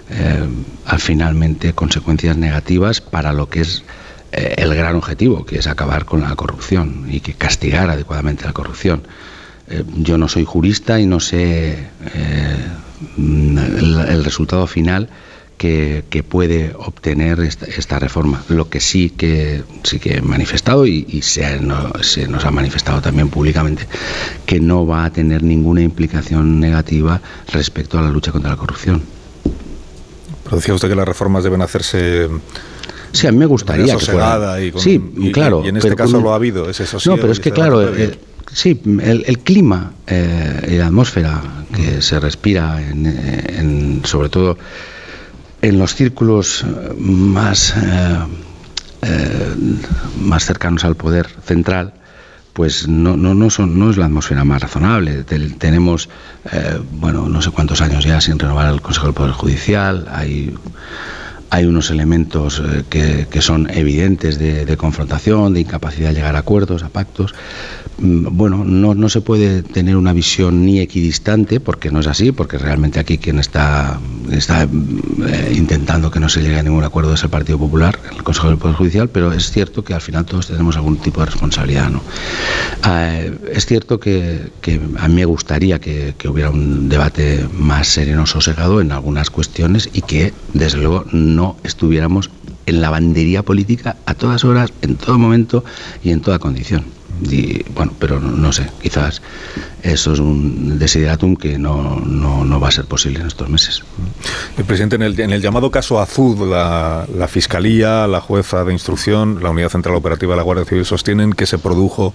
eh, al finalmente consecuencias negativas para lo que es eh, el gran objetivo, que es acabar con la corrupción y que castigar adecuadamente la corrupción. Eh, yo no soy jurista y no sé el, resultado final que, puede obtener esta, reforma. Lo que sí que sí que he manifestado y, se, nos ha manifestado también públicamente que no va a tener ninguna implicación negativa respecto a la lucha contra la corrupción. Pero decía usted que las reformas deben hacerse Sí, a mí me gustaría que fuera. Y sí, claro. Y, en este caso lo ha habido, ese No, pero es que claro, sí, el, clima eh, y la atmósfera que se respira, en, sobre todo en los círculos eh, más, eh, eh, más cercanos al poder central, pues no, no, no, son, no es la atmósfera más razonable. tenemos, bueno, no sé cuántos años ya sin renovar el Consejo del Poder Judicial, hay hay unos elementos que, que, son evidentes de, de, confrontación, de incapacidad de llegar a acuerdos, a pactos, Mm, bueno, no, no se puede tener una visión ni equidistante, porque no es así, porque realmente aquí quien está, está eh, intentando que no se llegue a ningún acuerdo es el Partido Popular, el Consejo del Poder Judicial, pero es cierto que al final todos tenemos algún tipo de responsabilidad. ¿no? Eh, es cierto que, a mí me gustaría que hubiera un debate más sereno, sosegado en algunas cuestiones y que, desde luego, no estuviéramos en la bandería política a todas horas, en todo momento y en toda condición. Y, bueno, pero no, sé, quizás eso es un desideratum que no, no, va a ser posible en estos meses. El presidente, en el, en el llamado caso Azud, la, la, Fiscalía, la jueza de instrucción, la Unidad Central Operativa de la Guardia Civil sostienen que se produjo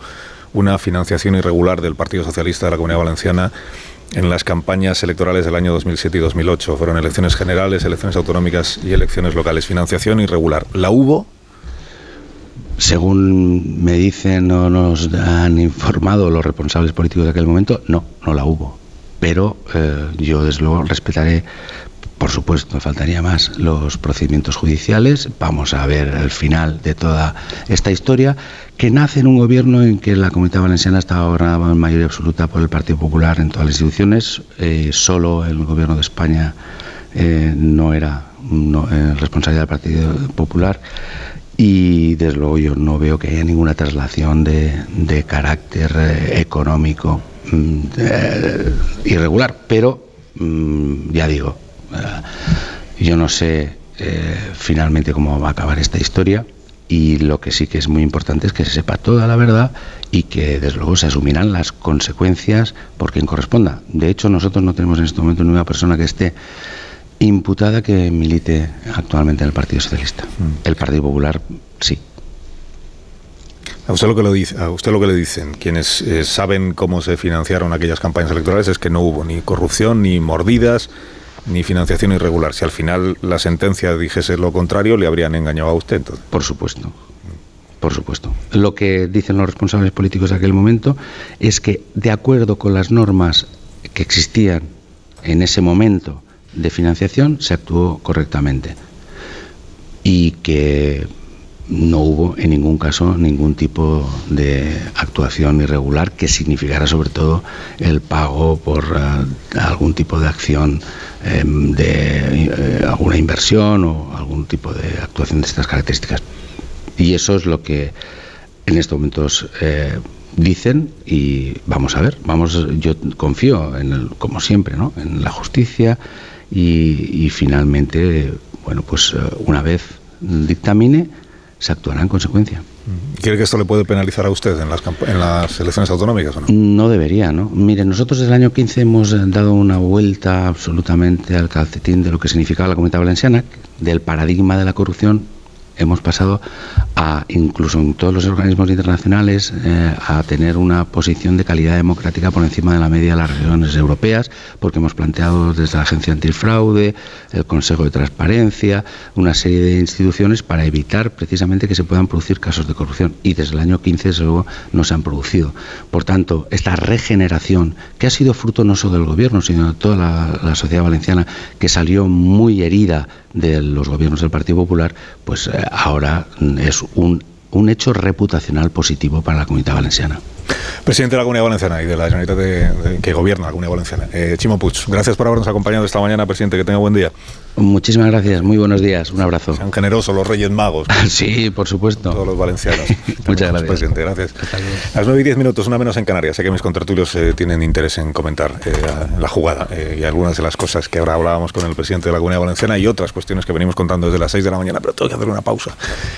una financiación irregular del Partido Socialista de la Comunidad Valenciana en las campañas electorales del año 2007 y 2008. Fueron elecciones generales, elecciones autonómicas y elecciones locales. Financiación irregular. ¿La hubo? Según me dicen o nos han informado los responsables políticos de aquel momento, no, no la hubo. Pero eh, yo desde luego respetaré, por supuesto, me faltaría más, los procedimientos judiciales. Vamos a ver el final de toda esta historia, que nace en un gobierno en que la comunidad valenciana estaba gobernada en mayoría absoluta por el Partido Popular en todas las instituciones. Eh, solo el gobierno de España eh, no era no, responsabilidad del Partido Popular y desde luego yo no veo que haya ninguna traslación de, carácter eh, económico mm, eh, irregular, pero mm, ya digo, eh, yo no sé finalmente cómo va a acabar esta historia y lo que sí que es muy importante es que se sepa toda la verdad y que desde luego se asumirán las consecuencias por quien corresponda. De hecho, nosotros no tenemos en este momento ninguna persona que esté imputada que milite actualmente en el Partido Socialista. Mm. El Partido Popular sí. A usted lo que, lo dice, a usted lo que le dicen quienes eh, saben cómo se financiaron aquellas campañas electorales es que no hubo ni corrupción, ni mordidas, ni financiación irregular. Si al final la sentencia dijese lo contrario, le habrían engañado a usted. Entonces. Por supuesto. Por supuesto. Lo que dicen los responsables políticos de aquel momento es que, de acuerdo con las normas que existían en ese momento de financiación se actuó correctamente y que no hubo en ningún caso ningún tipo de actuación irregular que significara sobre todo el pago por eh, algún tipo de acción em, de eh, alguna inversión o algún tipo de actuación de estas características. Y eso es lo que en estos momentos eh, dicen y vamos a ver, vamos, yo confío en el, como siempre, ¿no? en la justicia y, y finalmente, bueno, pues una vez dictamine, se actuará en consecuencia. ¿Quiere que esto le puede penalizar a usted en las, en las elecciones autonómicas o no? No debería, ¿no? Mire, nosotros desde el año 15 hemos dado una vuelta absolutamente al calcetín de lo que significaba la Comunidad Valenciana, del paradigma de la corrupción hemos pasado a, incluso en todos los organismos internacionales, eh, a tener una posición de calidad democrática por encima de la media de las regiones europeas, porque hemos planteado desde la Agencia Antifraude, el Consejo de Transparencia, una serie de instituciones para evitar precisamente que se puedan producir casos de corrupción. Y desde el año 15, desde luego, no se han producido. Por tanto, esta regeneración, que ha sido fruto no solo del Gobierno, sino de toda la, la sociedad valenciana, que salió muy herida de los gobiernos del Partido Popular, pues eh, ahora es un, un hecho reputacional positivo para la comunidad valenciana. Presidente de la Comunidad Valenciana y de la Generalitat de, que gobierna la Comunidad Valenciana. Eh, Chimo Puig, gracias por habernos acompañado esta mañana, presidente. Que tenga buen día. Muchísimas gracias, muy buenos días, un abrazo. Sean generosos los Reyes Magos. sí, por supuesto. Todos los valencianos. Muchas gracias. Presidente, gracias. A las 9 y 10 minutos, una menos en Canarias. Sé que mis contratulios eh, tienen interés en comentar eh, la jugada eh, y algunas de las cosas que ahora hablábamos con el presidente de la Comunidad Valenciana y otras cuestiones que venimos contando desde las 6 de la mañana, pero tengo que hacer una pausa,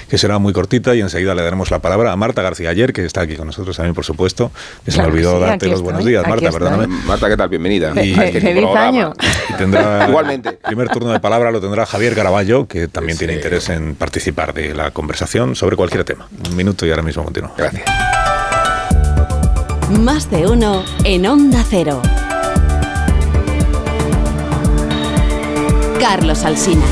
que será muy cortita y enseguida le daremos la palabra a Marta García Ayer, que está aquí con nosotros también, por supuesto. Se me olvidó sí, darte los estoy, buenos días, Marta, perdóname. Marta, ¿qué tal? Bienvenida. Y, este Feliz año. Y tendrá Igualmente. Primer turno de palabra lo tendrá Javier Caraballo, que también sí. tiene interés en participar de la conversación sobre cualquier tema. Un minuto y ahora mismo continúo. Gracias. Más de uno en Onda Cero. Carlos Alsina.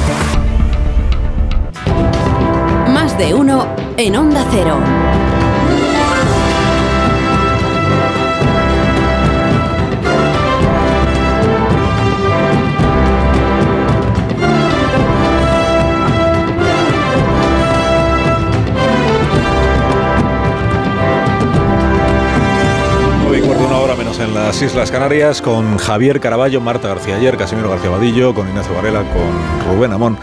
Más de uno en Onda Cero. Las Islas Canarias con Javier Caraballo, Marta García Ayer, Casimiro García Vadillo, con Ignacio Varela, con Rubén Amón.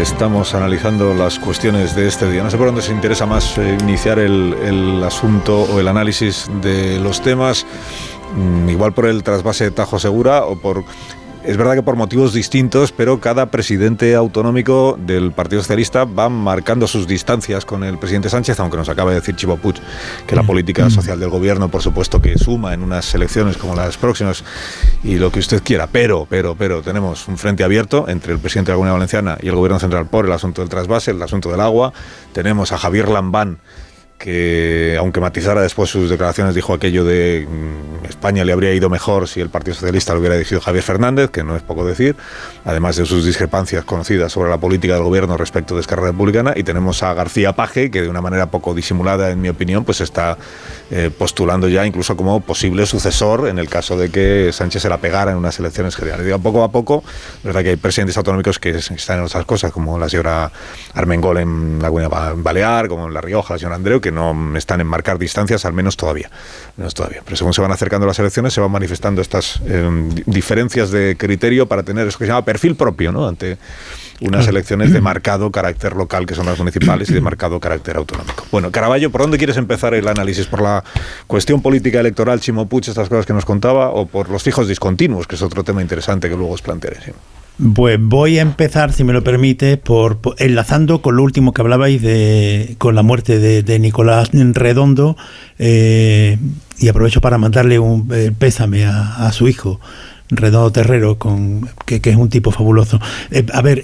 Estamos analizando las cuestiones de este día. No sé por dónde se interesa más eh, iniciar el, el, asunto o el análisis de los temas. Mm, igual por el trasvase de Tajo Segura o por es verdad que por motivos distintos, pero cada presidente autonómico del Partido Socialista va marcando sus distancias con el presidente Sánchez, aunque nos acaba de decir Chivo Puig que la política social del gobierno, por supuesto, que suma en unas elecciones como las próximas y lo que usted quiera. Pero, pero, pero tenemos un frente abierto entre el presidente de la Comunidad Valenciana y el gobierno central por el asunto del trasvase, el asunto del agua. Tenemos a Javier Lambán que aunque matizara después sus declaraciones, dijo aquello de mmm, España le habría ido mejor si el Partido Socialista lo hubiera dirigido Javier Fernández, que no es poco decir, además de sus discrepancias conocidas sobre la política del gobierno respecto de Esquerra Republicana, y tenemos a García Paje, que de una manera poco disimulada, en mi opinión, pues está eh, postulando ya incluso como posible sucesor en el caso de que Sánchez se la pegara en unas elecciones generales. Digo, poco a poco, es verdad que hay presidentes autonómicos que están en otras cosas, como la señora Armengol en la Comunidad Balear, como en La Rioja, la señora Andreu, que no están en marcar distancias, al menos todavía. Menos todavía. Pero según se van acercando las elecciones, se van manifestando estas eh, diferencias de criterio para tener eso que se llama perfil propio, ¿no? Ante unas elecciones de marcado carácter local, que son las municipales, y de marcado carácter autonómico. Bueno, Caraballo, ¿por dónde quieres empezar el análisis? ¿Por la cuestión política electoral, Chimo Puig, estas cosas que nos contaba, o por los fijos discontinuos, que es otro tema interesante que luego os plantearé? ¿sí? Pues voy a empezar, si me lo permite, por, enlazando con lo último que hablabais de con la muerte de, de Nicolás Redondo eh, y aprovecho para mandarle un eh, pésame a, su hijo Redondo Terrero, con, que, que es un tipo fabuloso. Eh, a ver,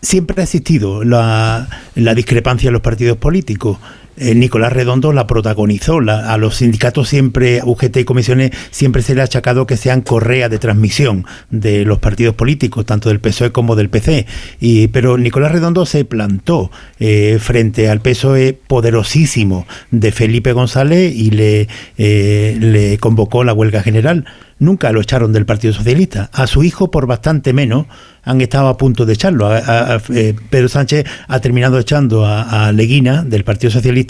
siempre ha existido la, la, discrepancia en los partidos políticos. Eh, Nicolás Redondo la protagonizó. a los sindicatos siempre, UGT y comisiones, siempre se le ha achacado que sean correa de transmisión de los partidos políticos, tanto del PSOE como del PC. Y, pero Nicolás Redondo se plantó eh, frente al PSOE poderosísimo de Felipe González y le, eh, le convocó la huelga general nunca lo echaron del Partido Socialista. A su hijo, por bastante menos, han estado a punto de echarlo. Eh, Pedro Sánchez ha terminado echando a, Leguina del Partido Socialista,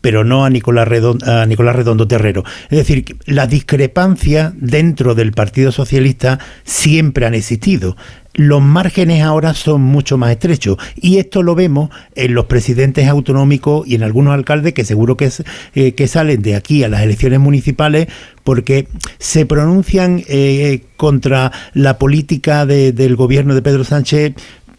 pero no a Nicolás, Redondo, Terrero. Es decir, las discrepancias dentro del Partido Socialista siempre han existido los márgenes ahora son mucho más estrechos y esto lo vemos en los presidentes autonómicos y en algunos alcaldes que seguro que, eh, salen de aquí a las elecciones municipales porque se pronuncian eh, contra la política del gobierno de Pedro Sánchez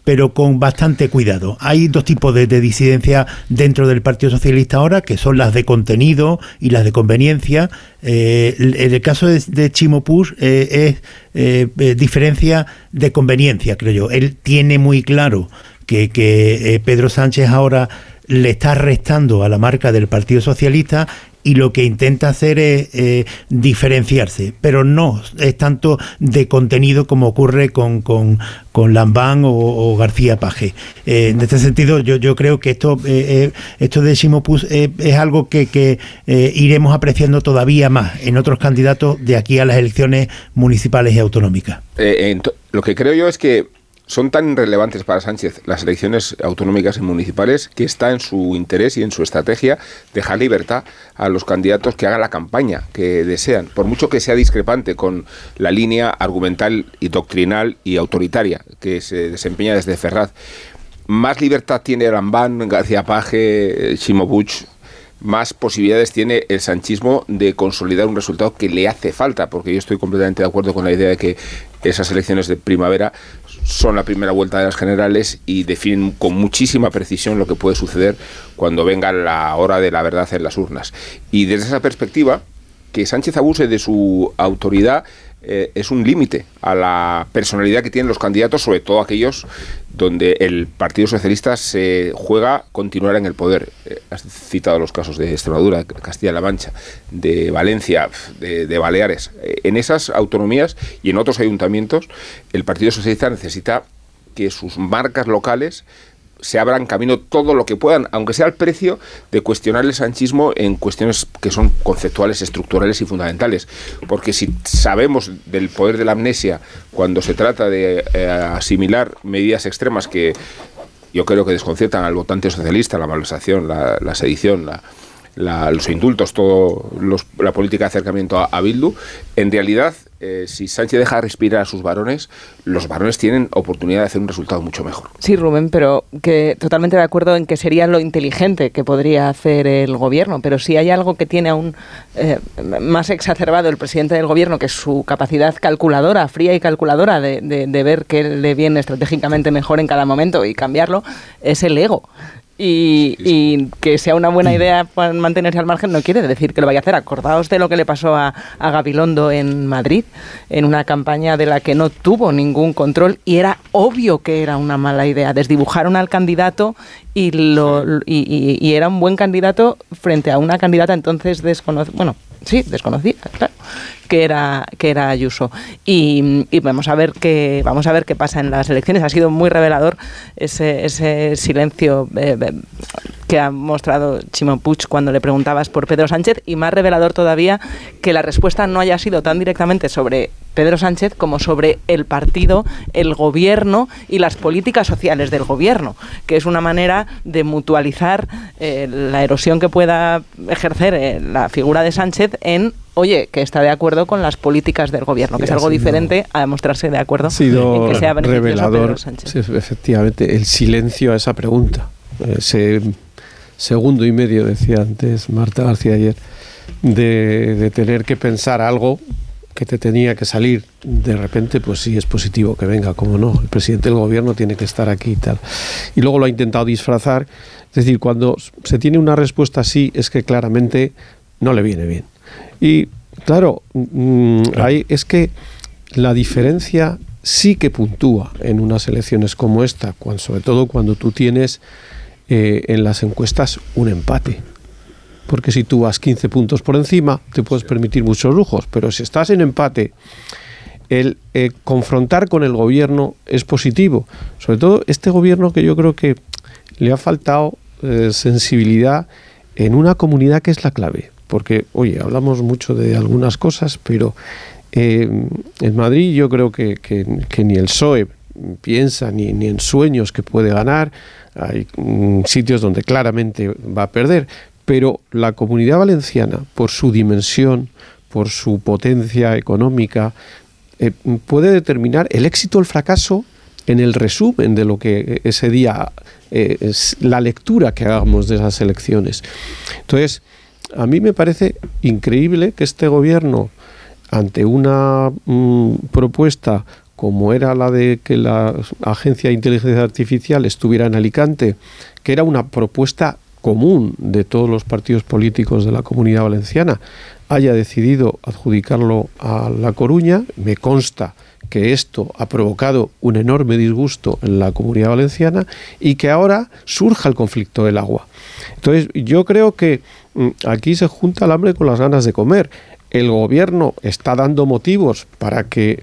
pero con bastante cuidado. Hay dos tipos de, disidencia dentro del Partido Socialista ahora, que son las de contenido y las de conveniencia. Eh, en el caso de, Chimo Puig eh, es eh, diferencia de conveniencia, creo yo. Él tiene muy claro que, que Pedro Sánchez ahora le está restando a la marca del Partido Socialista y lo que intenta hacer es eh, diferenciarse, pero no es tanto de contenido como ocurre con, con, Lambán o, García Paje. Eh, en este sentido, yo, yo creo que esto, eh, esto de Simopus es algo que iremos apreciando todavía más en otros candidatos de aquí a las elecciones municipales y autonómicas. lo que creo yo es que son tan relevantes para Sánchez las elecciones autonómicas y municipales que está en su interés y en su estrategia dejar libertad a los candidatos que hagan la campaña que desean, por mucho que sea discrepante con la línea argumental y doctrinal y autoritaria que se desempeña desde Ferraz. Más libertad tiene Rambán, García Paje, Chimo Buch, más posibilidades tiene el sanchismo de consolidar un resultado que le hace falta, porque yo estoy completamente de acuerdo con la idea de que esas elecciones de primavera son la primera vuelta de las generales y definen con muchísima precisión lo que puede suceder cuando venga la hora de la verdad en las urnas. Y desde esa perspectiva, que Sánchez abuse de su autoridad eh, es un límite a la personalidad que tienen los candidatos, sobre todo aquellos donde el Partido Socialista se juega continuar en el poder. Eh, has citado los casos de Extremadura, Castilla-La Mancha, de Valencia, de, Baleares. Eh, en esas autonomías y en otros ayuntamientos, el Partido Socialista necesita que sus marcas locales se abran camino todo lo que puedan, aunque sea al precio de cuestionar el sanchismo en cuestiones que son conceptuales, estructurales y fundamentales. Porque si sabemos del poder de la amnesia cuando se trata de eh, asimilar medidas extremas que yo creo que desconciertan al votante socialista, la malversación, la, sedición, los indultos, todo la política de acercamiento a, a Bildu, en realidad eh, si Sánchez deja respirar a sus varones, los varones tienen oportunidad de hacer un resultado mucho mejor. Sí, Rubén, pero que totalmente de acuerdo en que sería lo inteligente que podría hacer el gobierno, pero si hay algo que tiene aún eh, más exacerbado el presidente del gobierno, que es su capacidad calculadora, fría y calculadora de, de ver qué le viene estratégicamente mejor en cada momento y cambiarlo, es el ego. Y, que sea una buena idea mantenerse al margen no quiere decir que lo vaya a hacer. Acordaos de lo que le pasó a, Gabilondo en Madrid, en una campaña de la que no tuvo ningún control y era obvio que era una mala idea. Desdibujaron al candidato y, lo, y, era un buen candidato frente a una candidata entonces desconocida. Bueno, sí, desconocida, claro que era, que era Ayuso. Y, vamos a ver qué, vamos a ver qué pasa en las elecciones. Ha sido muy revelador ese, ese silencio eh, eh, que ha mostrado Chimo Puig cuando le preguntabas por Pedro Sánchez y más revelador todavía que la respuesta no haya sido tan directamente sobre Pedro Sánchez como sobre el partido, el gobierno y las políticas sociales del gobierno, que es una manera de mutualizar eh, la erosión que pueda ejercer la figura de Sánchez en oye, que está de acuerdo con las políticas del gobierno, que es algo diferente a mostrarse de acuerdo en que sea revelador, Sánchez. efectivamente, el silencio a esa pregunta. Ese segundo y medio, decía antes Marta García ayer, de, de tener que pensar algo que te tenía que salir de repente, pues sí es positivo que venga, como no, el presidente del gobierno tiene que estar aquí y tal. Y luego lo ha intentado disfrazar, es decir, cuando se tiene una respuesta así es que claramente no le viene bien. Y claro, mm, es que la diferencia sí que puntúa en unas elecciones como esta, cuando, sobre todo cuando tú tienes eh, en las encuestas un empate. Porque si tú vas 15 puntos por encima, te puedes permitir muchos lujos, pero si estás en empate, el eh, confrontar con el gobierno es positivo. Sobre todo este gobierno que yo creo que le ha faltado eh, sensibilidad en una comunidad que es la clave. Porque, oye, hablamos mucho de algunas cosas, pero eh, en Madrid yo creo que, que, ni el PSOE piensa ni, ni, en sueños que puede ganar. Hay mm, sitios donde claramente va a perder. Pero la comunidad valenciana, por su dimensión, por su potencia económica, eh, puede determinar el éxito o el fracaso en el resumen de lo que ese día eh, es la lectura que hagamos de esas elecciones. Entonces, a mí me parece increíble que este gobierno, ante una mm, propuesta como era la de que la Agencia de Inteligencia Artificial estuviera en Alicante, que era una propuesta común de todos los partidos políticos de la comunidad valenciana, haya decidido adjudicarlo a La Coruña. Me consta que esto ha provocado un enorme disgusto en la comunidad valenciana y que ahora surja el conflicto del agua. Entonces, yo creo que mm, aquí se junta el hambre con las ganas de comer el gobierno está dando motivos para que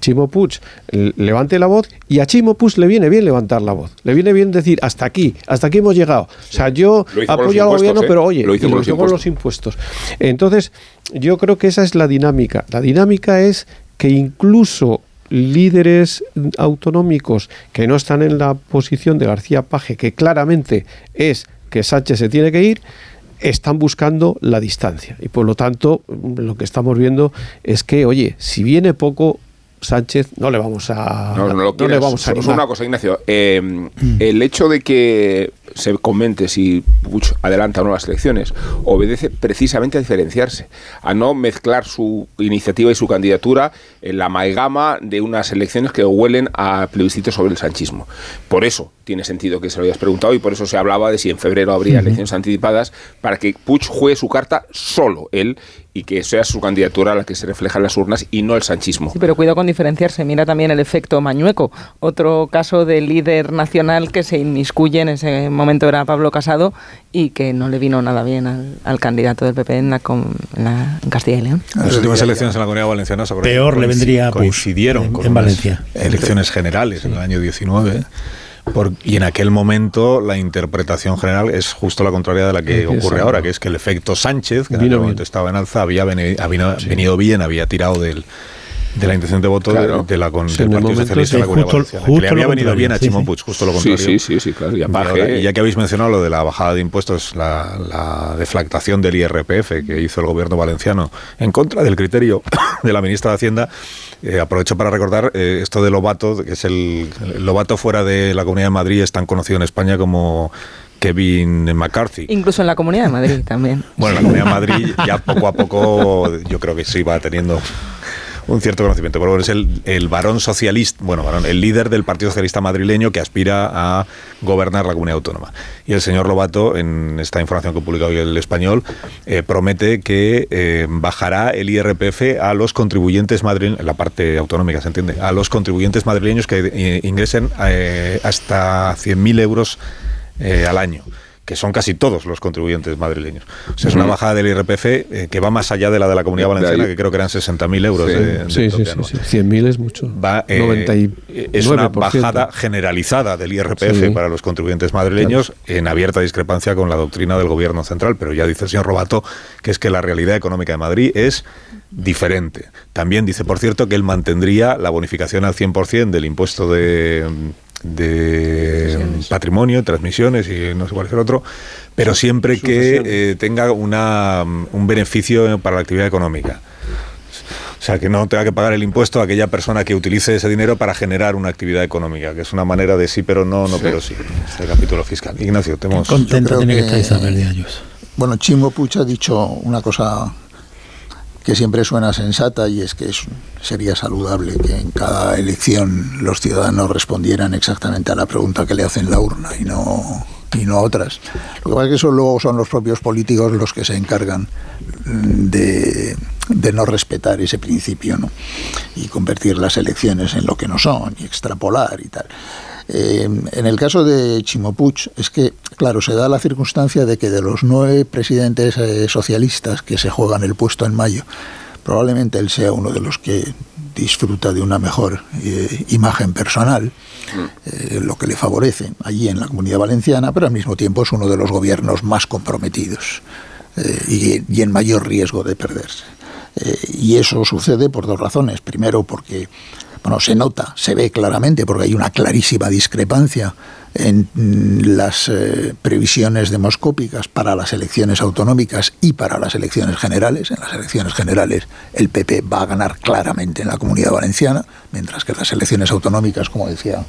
Chimo Puig levante la voz y a Chimo Puig le viene bien levantar la voz. Le viene bien decir, hasta aquí, hasta aquí hemos llegado. O sea, yo apoyo al gobierno, ¿eh? pero oye, lo hizo, con, los los impuestos. Entonces, yo creo que esa es la dinámica. La dinámica es que incluso líderes autonómicos que no están en la posición de García Paje, que claramente es que Sánchez se tiene que ir, están buscando la distancia. Y por lo tanto, lo que estamos viendo es que, oye, si viene poco, Sánchez no le vamos a no, no, le vamos a animar. una cosa Ignacio eh, el hecho de que se comente si Bush adelanta o no las elecciones obedece precisamente a diferenciarse a no mezclar su iniciativa y su candidatura en la amalgama de unas elecciones que huelen a plebiscito sobre el sanchismo por eso tiene sentido que se lo hayas preguntado y por eso se hablaba de si en febrero habría elecciones anticipadas para que Puig juegue su carta solo él y que sea su candidatura la que se refleja en las urnas y no el sanchismo. Sí, pero cuidado con diferenciarse. Mira también el efecto Mañueco, otro caso de líder nacional que se inmiscuye, en ese momento era Pablo Casado, y que no le vino nada bien al, candidato del PP en, la, en, Castilla y León. Las últimas elecciones en la Comunidad Valenciana Peor le vendría coincidieron con en Valencia. elecciones generales en el año 19 y en aquel momento la interpretación general es justo la contraria de la que ocurre ahora, que es que el efecto Sánchez, que en aquel momento estaba en alza, había venido bien, había tirado del de la intención de voto de, la con, del Partido Socialista la Comunidad Valenciana. que le había venido bien a Chimo Puig, justo lo contrario. Sí, sí, sí, claro. Y, ya que habéis mencionado lo de la bajada de impuestos, la, la, deflactación del IRPF que hizo el gobierno valenciano en contra del criterio de la ministra de Hacienda, eh, aprovecho para recordar eh, esto de Lobato, que es el, el Lobato fuera de la Comunidad de Madrid, es tan conocido en España como Kevin McCarthy. Incluso en la Comunidad de Madrid también. Bueno, en la Comunidad de Madrid ya poco a poco yo creo que sí va teniendo un cierto conocimiento. Pero es el, el varón socialista, bueno, varón, el líder del Partido Socialista madrileño que aspira a gobernar la comunidad autónoma. Y el señor Lobato, en esta información que ha publicado hoy el español, eh, promete que eh, bajará el IRPF a los contribuyentes madrileños, la parte autonómica se entiende, a los contribuyentes madrileños que eh, ingresen hasta 100.000 euros al año que son casi todos los contribuyentes madrileños. O sea, es una bajada del IRPF eh, que va más allá de la de la Comunidad Valenciana, que creo que eran 60.000 euros. Sí, sí, sí, sí, 100.000 es mucho. Va, eh, es una bajada generalizada del IRPF para los contribuyentes madrileños en abierta discrepancia con la doctrina del Gobierno central, pero ya dice el señor Robato que es que la realidad económica de Madrid es diferente. También dice, por cierto, que él mantendría la bonificación al 100% del impuesto de de patrimonio, transmisiones y no sé cuál es el otro, pero siempre que eh, tenga una, un beneficio para la actividad económica. O sea, que no tenga que pagar el impuesto a aquella persona que utilice ese dinero para generar una actividad económica, que es una manera de sí, pero no, no, pero sí, este capítulo fiscal. Ignacio, te hemos... Contento tiene que, estar Isabel de Ayuso. Bueno, Chimo Pucha ha dicho una cosa que siempre suena sensata y es que sería saludable que en cada elección los ciudadanos respondieran exactamente a la pregunta que le hacen la urna y no y no a otras. Lo que pasa es que eso luego son los propios políticos los que se encargan de, no respetar ese principio y convertir las elecciones en lo que no son y extrapolar y tal. Eh, en el caso de Chimopuch, es que, claro, se da la circunstancia de que de los nueve presidentes eh, socialistas que se juegan el puesto en mayo, probablemente él sea uno de los que disfruta de una mejor eh, imagen personal, eh, lo que le favorece allí en la comunidad valenciana, pero al mismo tiempo es uno de los gobiernos más comprometidos eh, y, y en mayor riesgo de perderse. Y eso sucede por dos razones. Primero, porque bueno, se nota, se ve claramente, porque hay una clarísima discrepancia en las eh, previsiones demoscópicas para las elecciones autonómicas y para las elecciones generales. En las elecciones generales el PP va a ganar claramente en la comunidad valenciana, mientras que en las elecciones autonómicas, como decía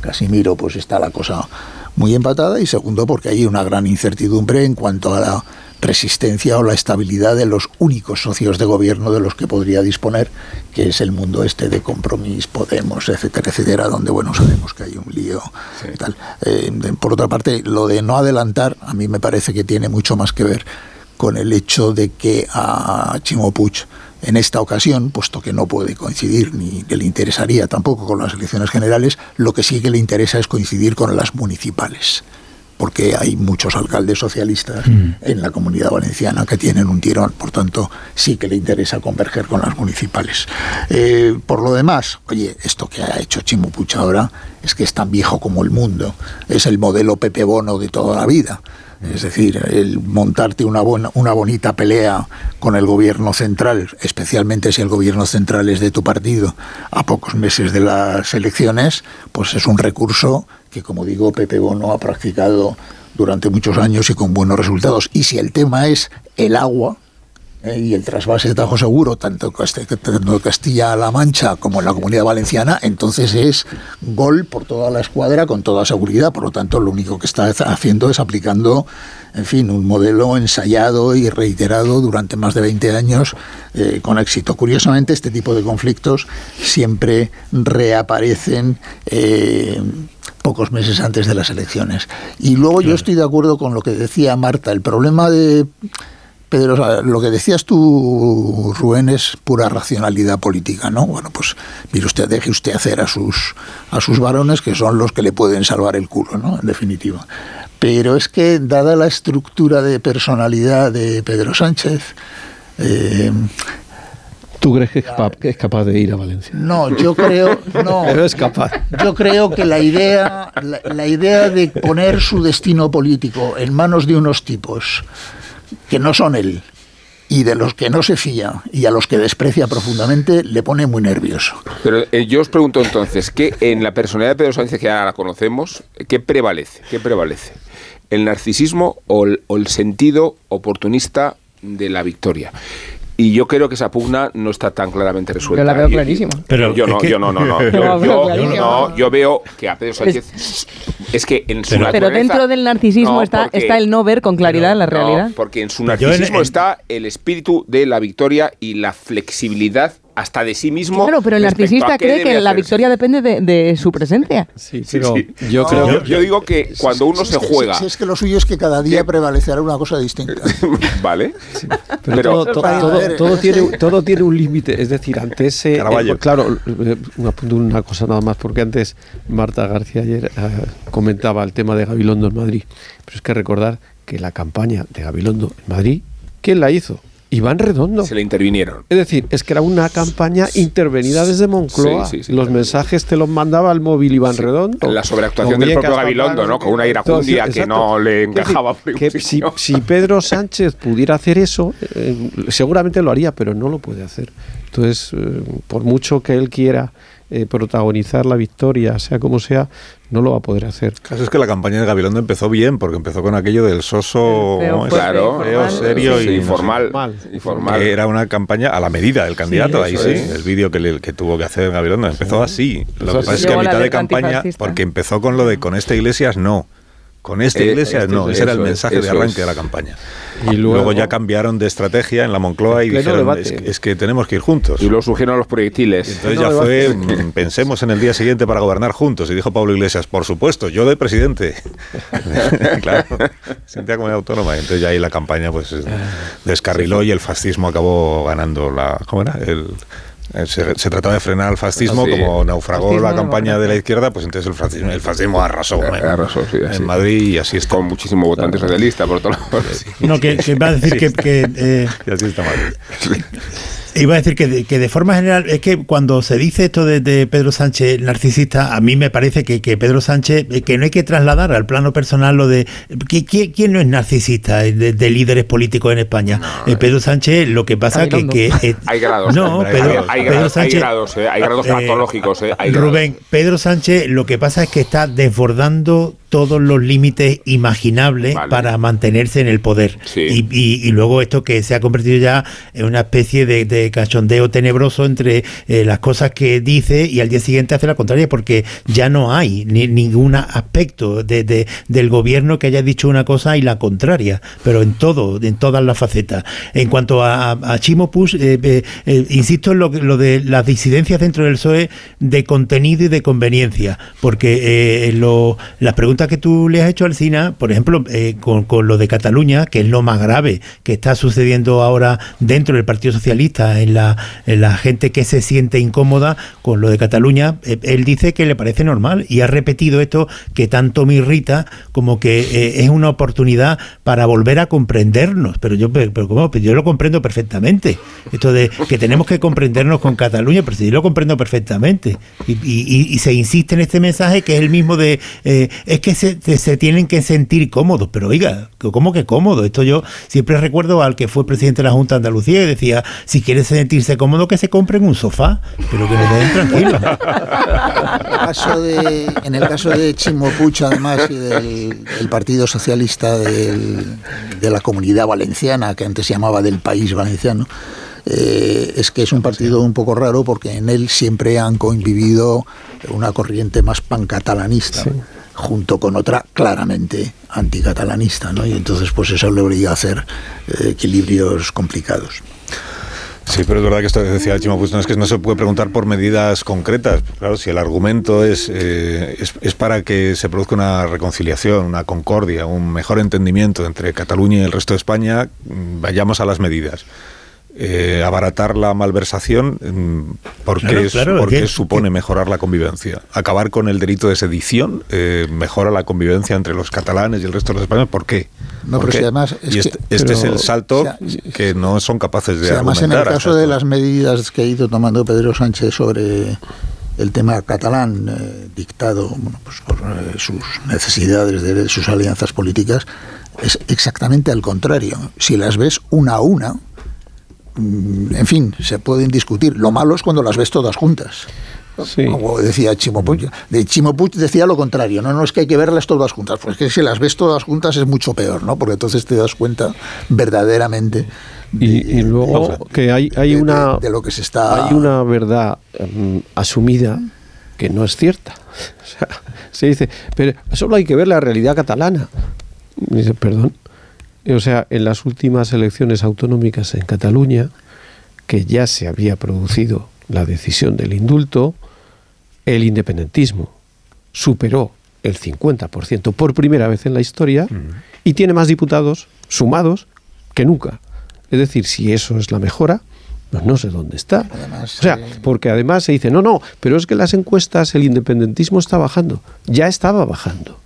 Casimiro, pues está la cosa muy empatada. Y segundo, porque hay una gran incertidumbre en cuanto a la resistencia o la estabilidad de los únicos socios de gobierno de los que podría disponer, que es el mundo este de Compromís, Podemos, etcétera, etcétera, donde, bueno, sabemos que hay un lío. y Tal. Eh, por otra parte, lo de no adelantar, a mí me parece que tiene mucho más que ver con el hecho de que a Chimo Puig en esta ocasión, puesto que no puede coincidir ni que le interesaría tampoco con las elecciones generales, lo que sí que le interesa es coincidir con las municipales porque hay muchos alcaldes socialistas Mm. en la comunidad valenciana que tienen un tirón, por tanto sí que le interesa converger con las municipales. Eh, por lo demás, oye, esto que ha hecho Chimo Puig ahora es que es tan viejo como el mundo, es el modelo Pepe Bono de toda la vida. Es decir, el montarte una, buena, una bonita pelea con el gobierno central, especialmente si el gobierno central es de tu partido, a pocos meses de las elecciones, pues es un recurso que, como digo, Pepe Bono ha practicado durante muchos años y con buenos resultados. Y si el tema es el agua, eh, y el trasvase de Tajo Seguro, tanto en Castilla-La Mancha como en la Comunidad Valenciana, entonces es gol por toda la escuadra con toda seguridad. Por lo tanto, lo único que está haciendo es aplicando, en fin, un modelo ensayado y reiterado durante más de 20 años eh, con éxito. Curiosamente, este tipo de conflictos siempre reaparecen. eh, pocos meses antes de las elecciones. Y luego yo estoy de acuerdo con lo que decía Marta. El problema de Pedro, lo que decías tú, Rubén, es pura racionalidad política, ¿no? Bueno, pues mire usted, deje usted hacer a sus, a sus varones, que son los que le pueden salvar el culo, ¿no? En definitiva. Pero es que, dada la estructura de personalidad de Pedro Sánchez, eh, ¿Tú crees que es, capaz, que es capaz de ir a Valencia? no, yo creo, no, Pero es capaz. yo creo que la idea, la, la idea de poner su destino político en manos de unos tipos que no son él y de los que no se fía y a los que desprecia profundamente, le pone muy nervioso. Pero eh, yo os pregunto entonces, ¿qué en la personalidad de Pedro Sánchez, que ahora la conocemos, qué prevalece? ¿Qué prevalece? ¿El narcisismo o el, o el sentido oportunista de la victoria? Y yo creo que esa pugna no está tan claramente resuelta. Yo la veo clarísima. Pero yo no, es que- yo no, no, no. Yo, Yo veo yo- clarísima. no, yo veo que a Pedro Sánchez es que en su Pero- dentro del narcisismo No, está, porque- está el no ver con claridad la no, realidad. porque en su narcisismo en- está el espíritu de la victoria y la flexibilidad hasta de sí mismo. Claro, pero el narcisista cree que la hacerse. victoria depende de, de su presencia. Sí, Sí, pero sí. yo No, creo yo, yo digo que cuando uno Si se es que- juega, Si es que lo suyo es que cada día ¿Qué? prevalecerá una cosa distinta. ¿vale? Pero, Pero- todo, todo- tiene, todo tiene un límite. Es decir, ante ese. Caravaggio. eh, claro, eh, un apunto, una cosa nada más, porque antes Marta García ayer eh, comentaba el tema de Gabilondo en Madrid. Pero es que recordar que la campaña de Gabilondo en Madrid, ¿quién la hizo? Iván Redondo. Se le intervinieron. Es decir, es que era una campaña intervenida desde Moncloa. Sí, sí, sí, los mensajes te los mandaba al móvil Iván Redondo. la sobreactuación del propio Gabilondo, ¿no? Con una iracundia que no le decir, encajaba que si Pedro Sánchez pudiera hacer eso, eh, seguramente lo haría, pero no lo puede hacer. Entonces, eh, por mucho que él quiera eh, protagonizar la victoria, sea como sea, no lo va a poder hacer. El caso es que la campaña de Gabilondo empezó bien, porque empezó con aquello del soso feo, Claro, feo, serio Sí, y informal. Mal. informal. Que era una campaña a la medida del candidato, ahí sí, es. el vídeo que, le- que tuvo que hacer Gabilondo empezó así. Lo que pasa es que a mitad de campaña, porque empezó con lo de con esta Iglesias no, con esta Eh, Iglesias este- no, ese era el es, mensaje de arranque es. de la campaña. Y luego, luego- ya cambiaron de estrategia en la Moncloa y dijeron, es, que- es que tenemos que ir juntos. Y luego surgieron los proyectiles. Entonces ya fue, mm, pensemos en el día siguiente para gobernar juntos. Y dijo Pablo Iglesias, por supuesto, yo de presidente. claro, sentía comunidad autónoma. Entonces ya ahí la campaña pues eh, descarriló y el fascismo acabó ganando la... ¿Cómo era? El, Se, se trataba de frenar el fascismo, Sí. como naufragó Fascismo la campaña de la izquierda, pues entonces el fascismo, el fascismo arrasó, Eh, arrasó, sí, así. en Madrid y así está. Con muchísimo votante socialista por todos lados. No, que, que va a decir que, que, eh, Y así está Madrid. Iba a decir que de, que de forma general, es que cuando se dice esto de, de Pedro Sánchez narcisista, a mí me parece que, que Pedro Sánchez, eh, que no hay que trasladar al plano personal lo de. ¿qui- qui- ¿Quién, no es narcisista de, de líderes políticos en España? Eh, Pedro Sánchez, lo que pasa que. Que eh, Hay grados. No, hombre, Pedro- hay, hay Pedro grados, hay Sánchez- grados, eh, hay grados patológicos. eh, hay grados. Rubén, Pedro Sánchez lo que pasa es que está desbordando todos los límites imaginables Vale. para mantenerse en el poder. Sí. Y, y- y luego esto que se ha convertido ya en una especie de, de cachondeo tenebroso entre eh, las cosas que dice y al día siguiente hace la contraria, porque ya no hay ni, ningún aspecto de, de- del gobierno que haya dicho una cosa y la contraria, pero en todo, en todas las facetas. En cuanto a, a Chimo Puig, eh, eh, insisto en lo, lo de las disidencias dentro del PSOE de contenido y de conveniencia, porque lo- las preguntas que tú le has hecho al SINA, por ejemplo, eh, con, lo de Cataluña, que es lo más grave que está sucediendo ahora dentro del Partido Socialista, en la, en la gente que se siente incómoda con lo de Cataluña, eh, él dice que le parece normal y ha repetido esto que tanto me irrita como que eh, es una oportunidad para volver a comprendernos. Pero yo, pero, ¿cómo? Pues yo lo comprendo perfectamente. Esto de que tenemos que comprendernos con Cataluña, pero yo lo comprendo perfectamente. Y, y- se insiste en este mensaje que es el mismo de es que se, se- se tienen que sentir cómodos. Pero oiga, ¿cómo que cómodo? Esto yo siempre recuerdo al que fue presidente de la Junta de Andalucía y decía, si quieres sentirse cómodo, que se compren un sofá, pero que nos dejen tranquilos. en el caso de Chimo Puig, además, y del, del Partido Socialista del- de la Comunidad Valenciana, que antes se llamaba del País Valenciano, eh, es que es un partido un poco raro porque en él siempre han convivido una corriente más pancatalanista. Junto con otra claramente anticatalanista, ¿no? Y entonces pues eso le obliga a hacer eh, equilibrios complicados. Sí, pero es verdad que esto decía Chimo, pues no es que no se puede preguntar por medidas concretas. Claro, si el argumento es, eh, es, es para que se produzca una reconciliación, una concordia, un mejor entendimiento entre Cataluña y el resto de España, mm, vayamos a las medidas. Eh, abaratar la malversación, mm, porque, Claro, es- claro, porque que- supone mejorar la convivencia. Acabar con el delito de sedición eh, mejora la convivencia entre los catalanes y el resto de los españoles. ¿Por qué? No, ¿Por pero si además es y este, que- este es el salto que no son capaces de Sí, además, en el caso de las medidas que ha ido tomando Pedro Sánchez sobre el tema catalán, eh, dictado bueno, pues por eh, sus necesidades de sus alianzas políticas, es exactamente al contrario. Si las ves una a una, en fin, se pueden discutir. Lo malo es cuando las ves todas juntas. Sí. Como decía Chimo Puig. De Chimo Puig decía lo contrario. No, no es que hay que verlas todas juntas. Pues que si las ves todas juntas es mucho peor, ¿no? Porque entonces te das cuenta verdaderamente Y, y luego que hay, hay de- una de- de lo que se está- hay una verdad mm, asumida que no es cierta. O sea, se dice, pero solo hay que ver la realidad catalana. Y dice, perdón. O sea, en las últimas elecciones autonómicas en Cataluña, que ya se había producido la decisión del indulto, el independentismo superó el 50% por primera vez en la historia y tiene más diputados sumados que nunca. Es decir, si eso es la mejora, pues no sé dónde está. Además, O sea, eh, porque además se dice, no, no, pero es que las encuestas el independentismo está bajando. Ya estaba bajando.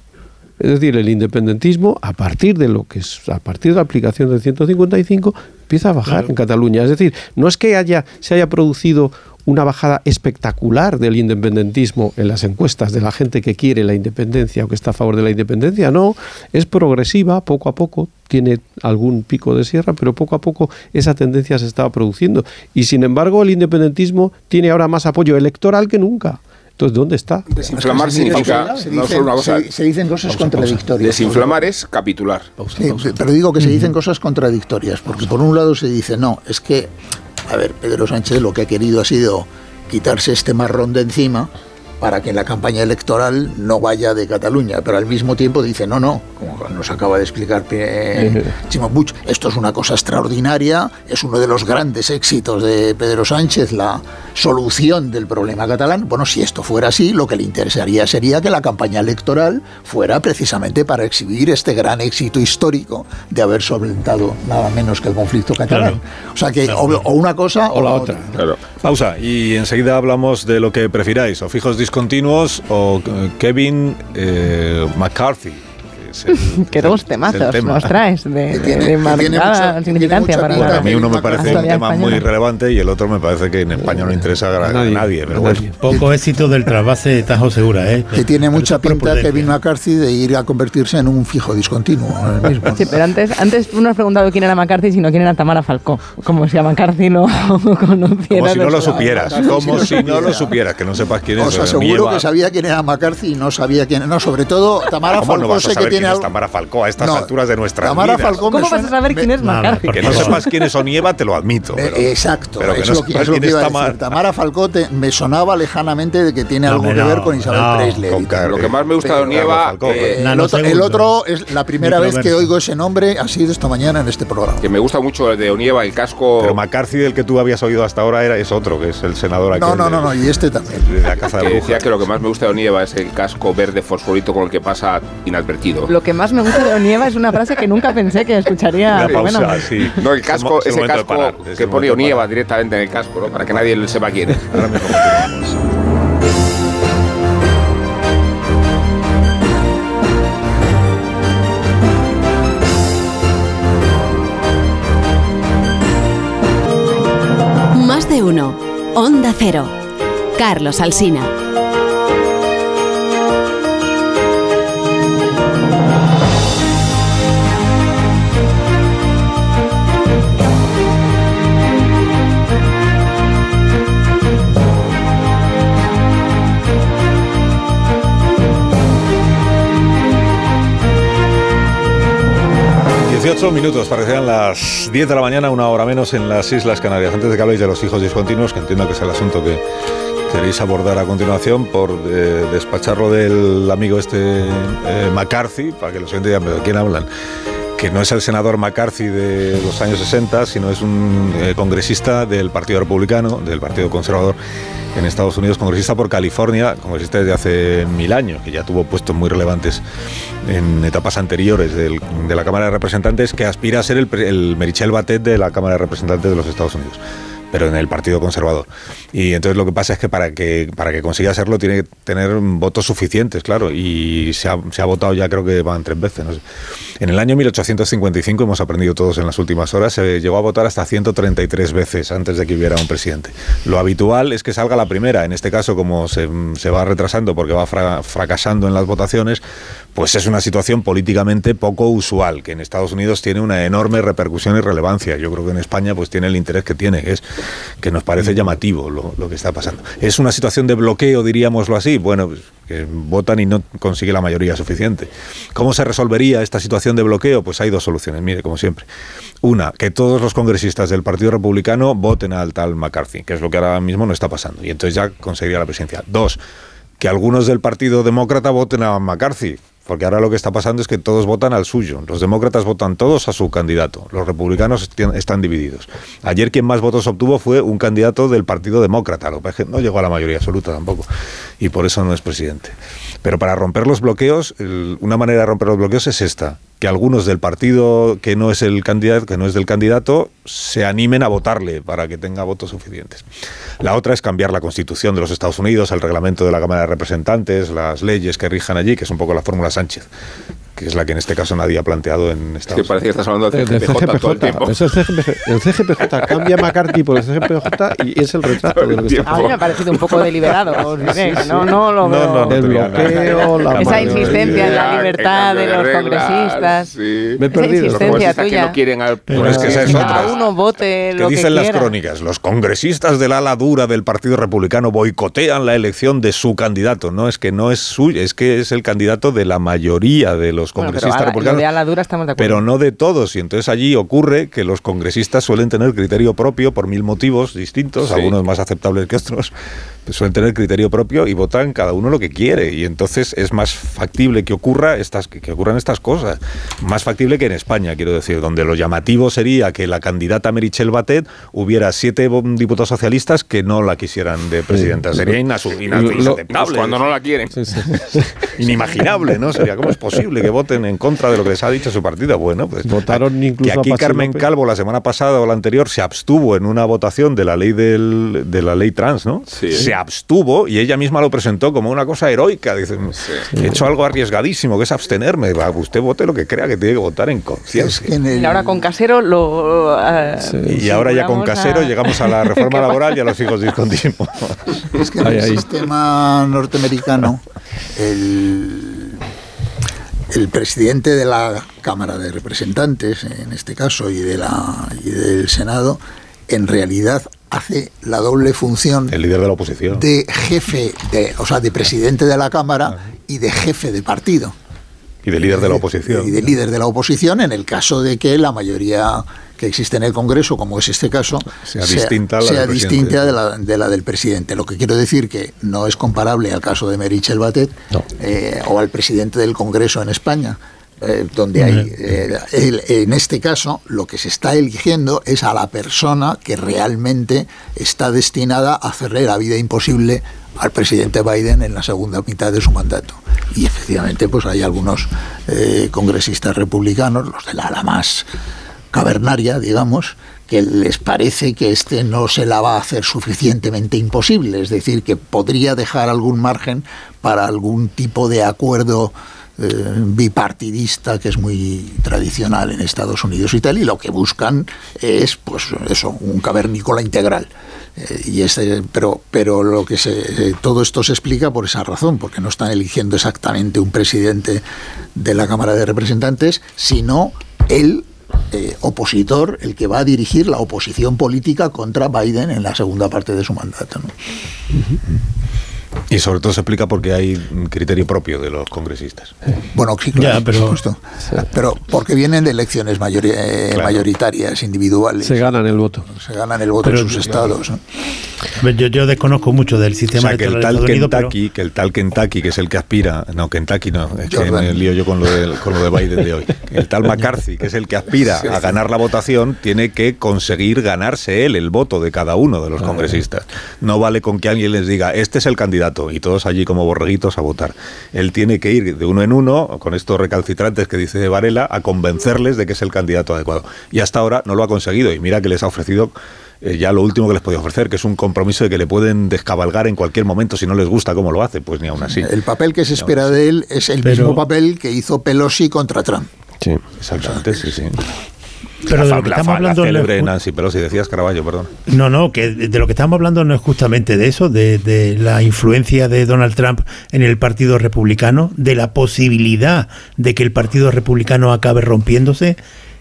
Es decir, el independentismo, a partir de lo que es, a partir de la aplicación del 155, empieza a bajar en Cataluña. Es decir, no es que haya, se haya producido una bajada espectacular del independentismo en las encuestas de la gente que quiere la independencia o que está a favor de la independencia, no, es progresiva, poco a poco, tiene algún pico de sierra, pero poco a poco esa tendencia se estaba produciendo. Y sin embargo, el independentismo tiene ahora más apoyo electoral que nunca. Entonces, ¿dónde está? Desinflamar Se dicen- significa se no dicen- solo una cosa. se- se dicen cosas contradictorias. Desinflamar es capitular. Sí, pero digo que se dicen cosas contradictorias, porque por un lado se dice, no, es que, a ver, Pedro Sánchez lo que ha querido ha sido quitarse este marrón de encima para que en la campaña electoral no vaya de Cataluña, pero al mismo tiempo dice, no, no, como nos acaba de explicar eh, Chimo Puig, esto es una cosa extraordinaria, es uno de los grandes éxitos de Pedro Sánchez, la solución del problema catalán. Bueno, si esto fuera así, lo que le interesaría sería que la campaña electoral fuera precisamente para exhibir este gran éxito histórico de haber solventado nada menos que el conflicto catalán. O sea que o, una cosa o, la otra. Pausa y enseguida hablamos de lo que prefiráis, o fijos discontinuos o eh, Kevin eh, McCarthy. Que dos temazos nos traes de, de, marcada significancia para bueno, A mí uno me parece un tema muy relevante y el otro me parece que en España no interesa a nadie. pero bueno. Poco éxito del trasvase de Tajo Segura. ¿eh? Que tiene mucha pinta Kevin McCarthy de ir a convertirse en un fijo discontinuo. Mismo. Sí, pero antes, antes tú no has preguntado quién era McCarthy, sino quién era Tamara Falcó. Como si a McCarthy no conociera. Como si no lo supieras. Como si no lo supieras, que no sepas quién es. Os aseguro que sabía quién era McCarthy y no sabía quién No, sobre todo Tamara Falcó sé que tiene es Tamara Falcó a estas alturas de nuestra Tamara Falcó ¿Cómo vas a saber quién es McCarthy? Que no sepas quién es Onieva, te lo admito. Exacto, pero que es, lo que, es lo que iba a decir. Tamara Falcó me sonaba lejanamente de que tiene algo que ver con Isabel Presley. Lo que más me gusta de Onieva... Eh, el otro es la primera vez que oigo ese nombre ha sido esta mañana en este programa. Que me gusta mucho el de Onieva, el casco... Pero McCarthy, del que tú habías oído hasta ahora, era, es otro, que es el senador aquí. No, no, no, no, y este también. De la caza de decía que lo que más me gusta de Onieva es el casco verde fosforito con el que pasa inadvertido. Lo que más me gusta de Onieva es una frase que nunca pensé que escucharía. bueno, sí. No, el casco, ese casco que pone Onieva directamente en el casco, ¿no? para que nadie sepa quién es. Ahora mismo Más de uno. Onda Cero. Carlos Alsina. 18 minutos para las 10 de la mañana, una hora menos en las Islas Canarias. Antes de que habléis de los hijos discontinuos, que entiendo que es el asunto que queréis abordar a continuación, por eh, despacharlo del amigo este eh, McCarthy, para que los oyentes digan, ¿de quién hablan? Que no es el senador McCarthy de los años 60, sino es un eh, congresista del Partido Republicano, del Partido Conservador en Estados Unidos, congresista por California, congresista desde hace mil años, que ya tuvo puestos muy relevantes en etapas anteriores de la Cámara de Representantes, que aspira a ser el, el Merichel Batet de la Cámara de Representantes de los Estados Unidos pero en el Partido Conservador. Y entonces lo que pasa es que para que para que consiga hacerlo tiene que tener votos suficientes, claro, y se ha, votado ya creo que van tres veces. No sé. En el año 1855, hemos aprendido todos en las últimas horas, se llegó a votar hasta 133 veces antes de que hubiera un presidente. Lo habitual es que salga la primera, en este caso como se, va retrasando porque va fracasando en las votaciones, pues es una situación políticamente poco usual, que en Estados Unidos tiene una enorme repercusión y relevancia. Yo creo que en España pues tiene el interés que tiene, que es que nos parece llamativo lo, que está pasando. Es una situación de bloqueo, diríamoslo así. Bueno, pues, votan y no consigue la mayoría suficiente. ¿Cómo se resolvería esta situación de bloqueo? Pues hay dos soluciones, mire, como siempre. Una, que todos los congresistas del Partido Republicano voten al tal McCarthy, que es lo que ahora mismo no está pasando, y entonces ya conseguiría la presidencia. Dos, que algunos del Partido Demócrata voten a McCarthy, porque ahora lo que está pasando es que todos votan al suyo. Los demócratas votan todos a su candidato. Los republicanos están divididos. Ayer quien más votos obtuvo fue un candidato del Partido Demócrata. Lo que no llegó a la mayoría absoluta tampoco. Y por eso no es presidente. Pero para romper los bloqueos, una manera de romper los bloqueos es esta que algunos del partido que no es el candidato, que no es del candidato, se animen a votarle para que tenga votos suficientes. La otra es cambiar la Constitución de los Estados Unidos, el reglamento de la Cámara de Representantes, las leyes que rijan allí, que es un poco la fórmula Sánchez que es la que en este caso nadie ha planteado en Estados Unidos. Que parece que estás hablando del CGPJ, todo el tiempo. Es el, CGPJ, el CGPJ cambia McCarthy por el CGPJ y es el retrato de lo que está A mí me ha parecido un poco deliberado. No, no lo veo. No, no, el bloqueo, la Esa insistencia en la libertad de los congresistas. Sí. Me he perdido. Tuya. que no quieren al... Pero es que esa es otra. Cada uno vote que lo que dicen las crónicas, los congresistas del ala dura del Partido Republicano boicotean la elección de su candidato. No es que no es suyo, es que es el candidato de la mayoría de los Bueno, pero congresistas republicanos. de ala dura estamos de acuerdo. pero no de todos. Y entonces allí ocurre que los congresistas suelen tener criterio propio por mil motivos distintos, Sí. algunos más aceptables que otros. suelen tener criterio propio y votan cada uno lo que quiere. Y entonces es más factible que ocurra estas, que ocurran estas cosas. Más factible que en España, quiero decir, donde lo llamativo sería que la candidata Merichel Batet hubiera siete diputados socialistas que no la quisieran de presidenta. Sería inaceptable. Cuando no la quieren. Inimaginable, ¿no? Sería, ¿cómo es posible que voten en contra de lo que les ha dicho su partido? Bueno, pues. Votaron incluso. Que aquí Carmen Calvo la semana pasada o la anterior se abstuvo en una votación de la ley del, de la ley trans, ¿no? Se abstuvo y ella misma lo presentó como una cosa heroica. Dice, he hecho algo arriesgadísimo, que es abstenerme. usted vote lo que crea que tiene que votar en conciencia. Y ahora con Casero lo... Eh, y ahora ya con Casero llegamos a la reforma laboral y a los hijos discontinuos. Es que en el sistema norteamericano el, el presidente de la Cámara de Representantes, en este caso, y, de la, y del Senado, en realidad hace la doble función el líder de la oposición. de jefe de o sea de presidente de la cámara y de jefe de partido y de líder de la oposición. Y de líder de la oposición en el caso de que la mayoría que existe en el Congreso, como es este caso, sea, distinta, sea distinta de, la, de, la, del presidente. Lo que quiero decir que no es comparable al caso de Merichel Batet eh, o al presidente del Congreso en España. Eh, donde hay, eh, en este caso, lo que se está eligiendo es a la persona que realmente está destinada a hacerle la vida imposible al presidente Biden en la segunda mitad de su mandato. Y efectivamente, pues hay algunos eh, congresistas republicanos, los de la ala más cavernaria, digamos, que les parece que este no se la va a hacer suficientemente imposible, es decir, que podría dejar algún margen para algún tipo de acuerdo eh, bipartidista que es muy tradicional en Estados Unidos y tal, y lo que buscan es, pues eso, un cavernícola integral. Eh, y este, pero, pero lo que se, eh, todo esto se explica por esa razón, porque no están eligiendo exactamente un presidente de la Cámara de Representantes, sino el opositor, el que va a dirigir la oposición política contra Biden en la segunda parte de su mandato. Y sobre todo se explica porque hay un criterio propio de los congresistas. Bueno, sí, claro, pero, pero porque vienen de elecciones eh, mayoritarias, individuales. Se ganan el voto. Se ganan el voto en sus estados. Yo, yo, desconozco mucho del sistema o sea, que el tal Kentucky, que el tal Kentucky, que es el que aspira, no, Kentucky no, es que me lío yo con lo, de, con lo de Biden de hoy. El tal McCarthy, que es el que aspira a ganar la votación, tiene que conseguir ganarse él el voto de cada uno de los congresistas. No vale con que alguien les diga, este es el candidato y todos allí como borreguitos a votar. Él tiene que ir de uno en uno, con estos recalcitrantes que dice Varela, a convencerles de que es el candidato adecuado. Y hasta ahora no lo ha conseguido y mira que les ha ofrecido eh, ya lo último que les podía ofrecer, que es un compromiso de que le pueden descabalgar en cualquier momento si no les gusta cómo lo hace, pues ni aún así. El papel que se espera de él es el mismo papel que hizo Pelosi contra Trump. Sí, exactamente, sí, sí. Pero de lo que estamos hablando. célebre Nancy Pelosi, decías Caraballo, perdón. No, no, que de lo que estamos hablando no es justamente de eso, de, de, la influencia de Donald Trump en el Partido Republicano, de la posibilidad de que el Partido Republicano acabe rompiéndose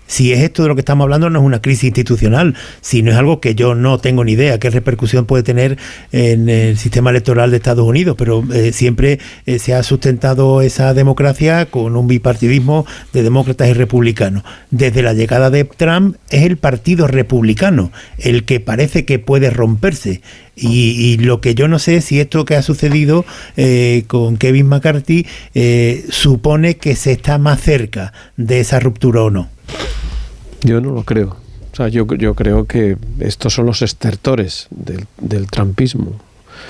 si es esto de lo que estamos hablando, no es una crisis institucional, sino es algo que yo no tengo ni idea qué repercusión puede tener en el sistema electoral de Estados Unidos, pero eh, siempre eh, se ha sustentado esa democracia con un bipartidismo de demócratas y republicanos. Desde la llegada de Trump es el Partido Republicano el que parece que puede romperse. Y, lo que yo no sé es si esto que ha sucedido eh, con Kevin McCarthy supone que se está más cerca de esa ruptura o no. Yo no lo creo. O sea, yo, yo creo que estos son los estertores del, del trampismo.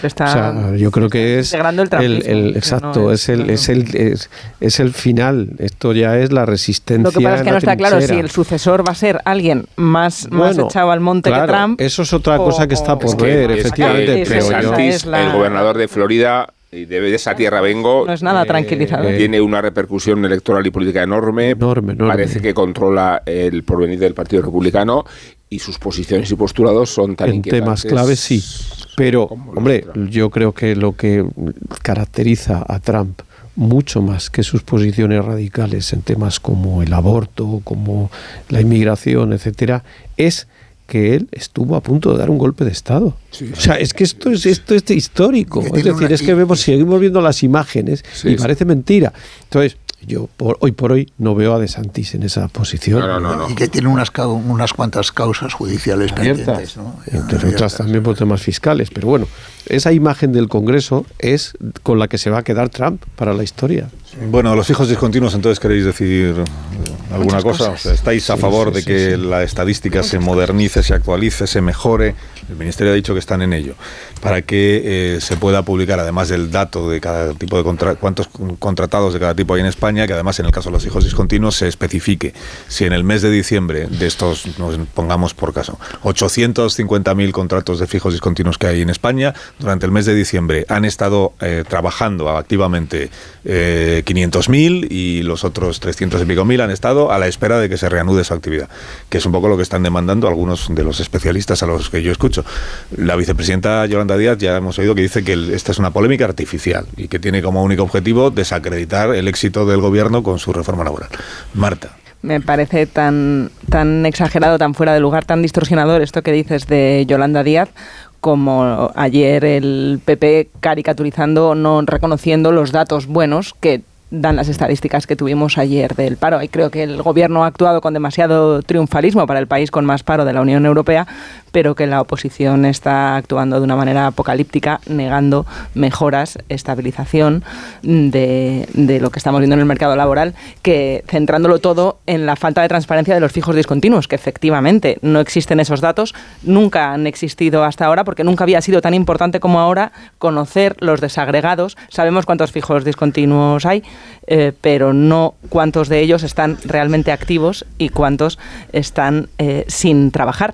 o sea, yo creo que es el, el, exacto es, el es el es, el final. Esto ya es la resistencia lo que pasa es que no está claro si el sucesor va a ser alguien más, más echado al monte que Trump eso es otra cosa que está por ver efectivamente pero el gobernador de Florida y de esa tierra vengo. No es nada tranquilizador. Eh, tiene una repercusión electoral y política enorme. Enorme, Parece que controla el porvenir del Partido Republicano y sus posiciones y postulados son tan en temas claves sí. Pero, hombre, yo creo que lo que caracteriza a Trump mucho más que sus posiciones radicales en temas como el aborto, como la inmigración, etcétera, es que él estuvo a punto de dar un golpe de Estado. o sea, es que esto es esto es histórico. Es decir, es que vemos, seguimos viendo las imágenes y parece mentira. Entonces, Yo por, hoy por hoy no veo a De Santis en esa posición. Y que tiene unas, unas cuantas causas judiciales pendientes. ¿no? Entre otras también por temas fiscales. Pero bueno, esa imagen del Congreso es con la que se va a quedar Trump para la historia. Bueno, los fijos discontinuos, entonces queréis decir alguna cosa. ¿Estáis a favor de que la estadística se modernice, se actualice, se mejore? El Ministerio ha dicho que están en ello, para que eh, se pueda publicar, además del dato de cada tipo de contra cuántos contratados de cada tipo hay en España, que además en el caso de los hijos discontinuos se especifique si en el mes de diciembre de estos, nos pongamos por caso, 850.000 contratos de fijos discontinuos que hay en España, durante el mes de diciembre han estado eh, trabajando activamente eh, 500.000 y los otros 300 y pico mil han estado a la espera de que se reanude su actividad, que es un poco lo que están demandando algunos de los especialistas a los que yo escucho. La vicepresidenta Yolanda Díaz ya hemos oído que dice que esta es una polémica artificial y que tiene como único objetivo desacreditar el éxito del gobierno con su reforma laboral. Marta me parece tan, tan exagerado, tan fuera de lugar, tan distorsionador esto que dices de Yolanda Díaz, como ayer el PP caricaturizando, no reconociendo los datos buenos que dan las estadísticas que tuvimos ayer del paro. Y creo que el gobierno ha actuado con demasiado triunfalismo para el país con más paro de la Unión Europea, pero que la oposición está actuando de una manera apocalíptica, negando mejoras, estabilización de, lo que estamos viendo en el mercado laboral, que centrándolo todo en la falta de transparencia de los fijos discontinuos, que efectivamente no existen esos datos, nunca han existido hasta ahora, porque nunca había sido tan importante como ahora conocer los desagregados. Sabemos cuántos fijos discontinuos hay, eh, pero no cuántos de ellos están realmente activos y cuántos están eh, sin trabajar.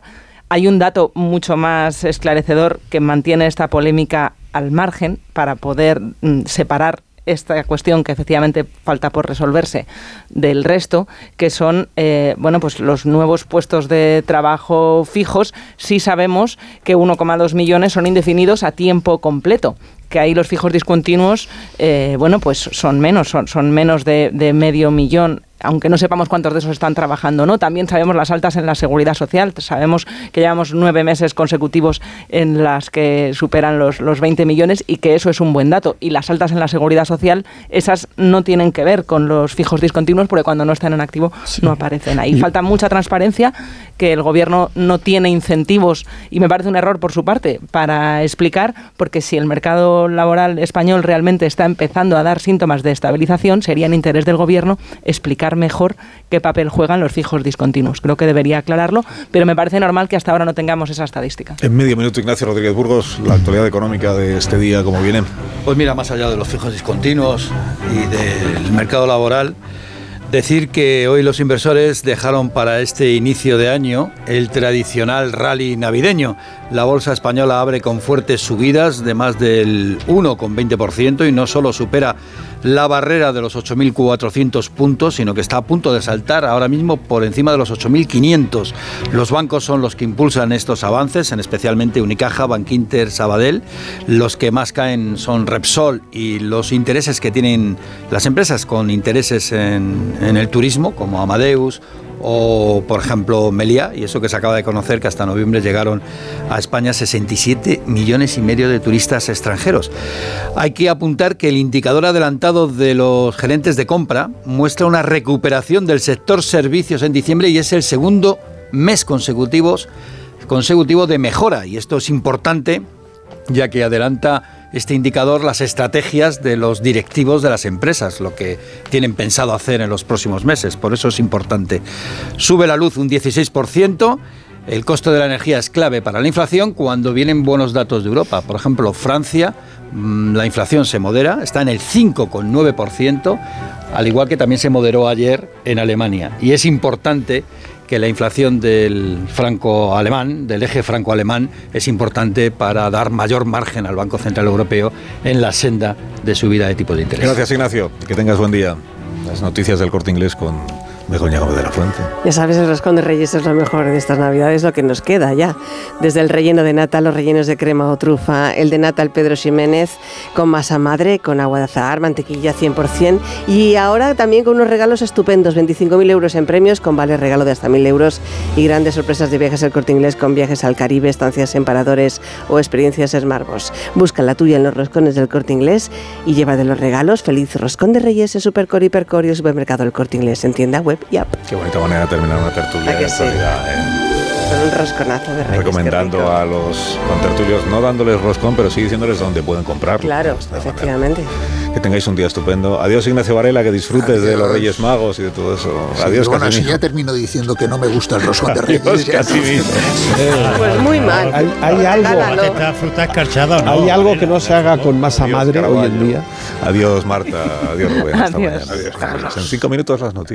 Hay un dato mucho más esclarecedor que mantiene esta polémica al margen para poder mm, separar esta cuestión que efectivamente falta por resolverse del resto, que son eh, bueno pues los nuevos puestos de trabajo fijos. Sí sabemos que 1,2 millones son indefinidos a tiempo completo que ahí los fijos discontinuos, eh, bueno, pues son menos, son, son menos de, de medio millón aunque no sepamos cuántos de esos están trabajando, ¿no? También sabemos las altas en la seguridad social. Sabemos que llevamos nueve meses consecutivos en las que superan los, los 20 millones y que eso es un buen dato. Y las altas en la seguridad social, esas no tienen que ver con los fijos discontinuos porque cuando no están en activo no aparecen ahí. Falta mucha transparencia, que el gobierno no tiene incentivos y me parece un error por su parte para explicar, porque si el mercado laboral español realmente está empezando a dar síntomas de estabilización, sería en interés del gobierno explicar mejor qué papel juegan los fijos discontinuos. Creo que debería aclararlo, pero me parece normal que hasta ahora no tengamos esa estadística. En medio minuto, Ignacio Rodríguez Burgos, la actualidad económica de este día, ¿cómo viene? Pues mira, más allá de los fijos discontinuos y del mercado laboral, Decir que hoy los inversores dejaron para este inicio de año el tradicional rally navideño. La bolsa española abre con fuertes subidas de más del 1,20% y no solo supera la barrera de los 8.400 puntos, sino que está a punto de saltar ahora mismo por encima de los 8.500. Los bancos son los que impulsan estos avances, en especialmente Unicaja, Bankinter, Sabadell. Los que más caen son Repsol y los intereses que tienen las empresas con intereses en, en el turismo, como Amadeus o por ejemplo Melia, y eso que se acaba de conocer que hasta noviembre llegaron a España 67 millones y medio de turistas extranjeros. Hay que apuntar que el indicador adelantado de los gerentes de compra muestra una recuperación del sector servicios en diciembre y es el segundo mes consecutivo de mejora, y esto es importante ya que adelanta este indicador las estrategias de los directivos de las empresas, lo que tienen pensado hacer en los próximos meses. Por eso es importante. Sube la luz un 16%. El costo de la energía es clave para la inflación cuando vienen buenos datos de Europa. Por ejemplo, Francia, mm, la inflación se modera, está en el 5,9%, al igual que también se moderó ayer en Alemania. Y es importante que la inflación del franco alemán, del eje franco alemán, es importante para dar mayor margen al Banco Central Europeo en la senda de subida de tipo de interés. Gracias, Ignacio. Que tengas buen día. Las noticias del corte inglés con Begoña Gómez de la Fuente. Ya sabes, el roscón de reyes es lo mejor de estas navidades, lo que nos queda ya. Desde el relleno de nata, los rellenos de crema o trufa, el de nata, el Pedro Ximénez, con masa madre, con agua de azahar, mantequilla 100%, y ahora también con unos regalos estupendos, 25.000 euros en premios, con vale regalo de hasta 1.000 euros, y grandes sorpresas de viajes al corte inglés con viajes al Caribe, estancias en paradores o experiencias Smartbox. Busca la tuya en los roscones del corte inglés y lleva de los regalos feliz roscón de reyes en Supercore, Hipercore y Supermercado El Corte Inglés en tienda web Qué bonita manera de terminar una tertulia ¿A que de sí? actualidad, ¿eh? Con un rosconazo de reyes. Recomendando a los contertulios, no dándoles roscón, pero sí diciéndoles dónde pueden comprarlo. Claro, manera. efectivamente. Que tengáis un día estupendo. Adiós, Ignacio Varela, que disfrutes de los Reyes Magos y de todo eso. Sí, Adiós, bueno, si ya termino diciendo que no me gusta el roscón de Adiós, reyes. ya- Casimiro. Pues muy mal. Hay, hay algo. Esta fruta escarchada, ¿no? hay algo que no se haga con masa Adiós, madre hoy en día. Adiós, Marta. Adiós, Rubén. Hasta Adiós. mañana. Adiós, Carlos. En cinco minutos las noticias.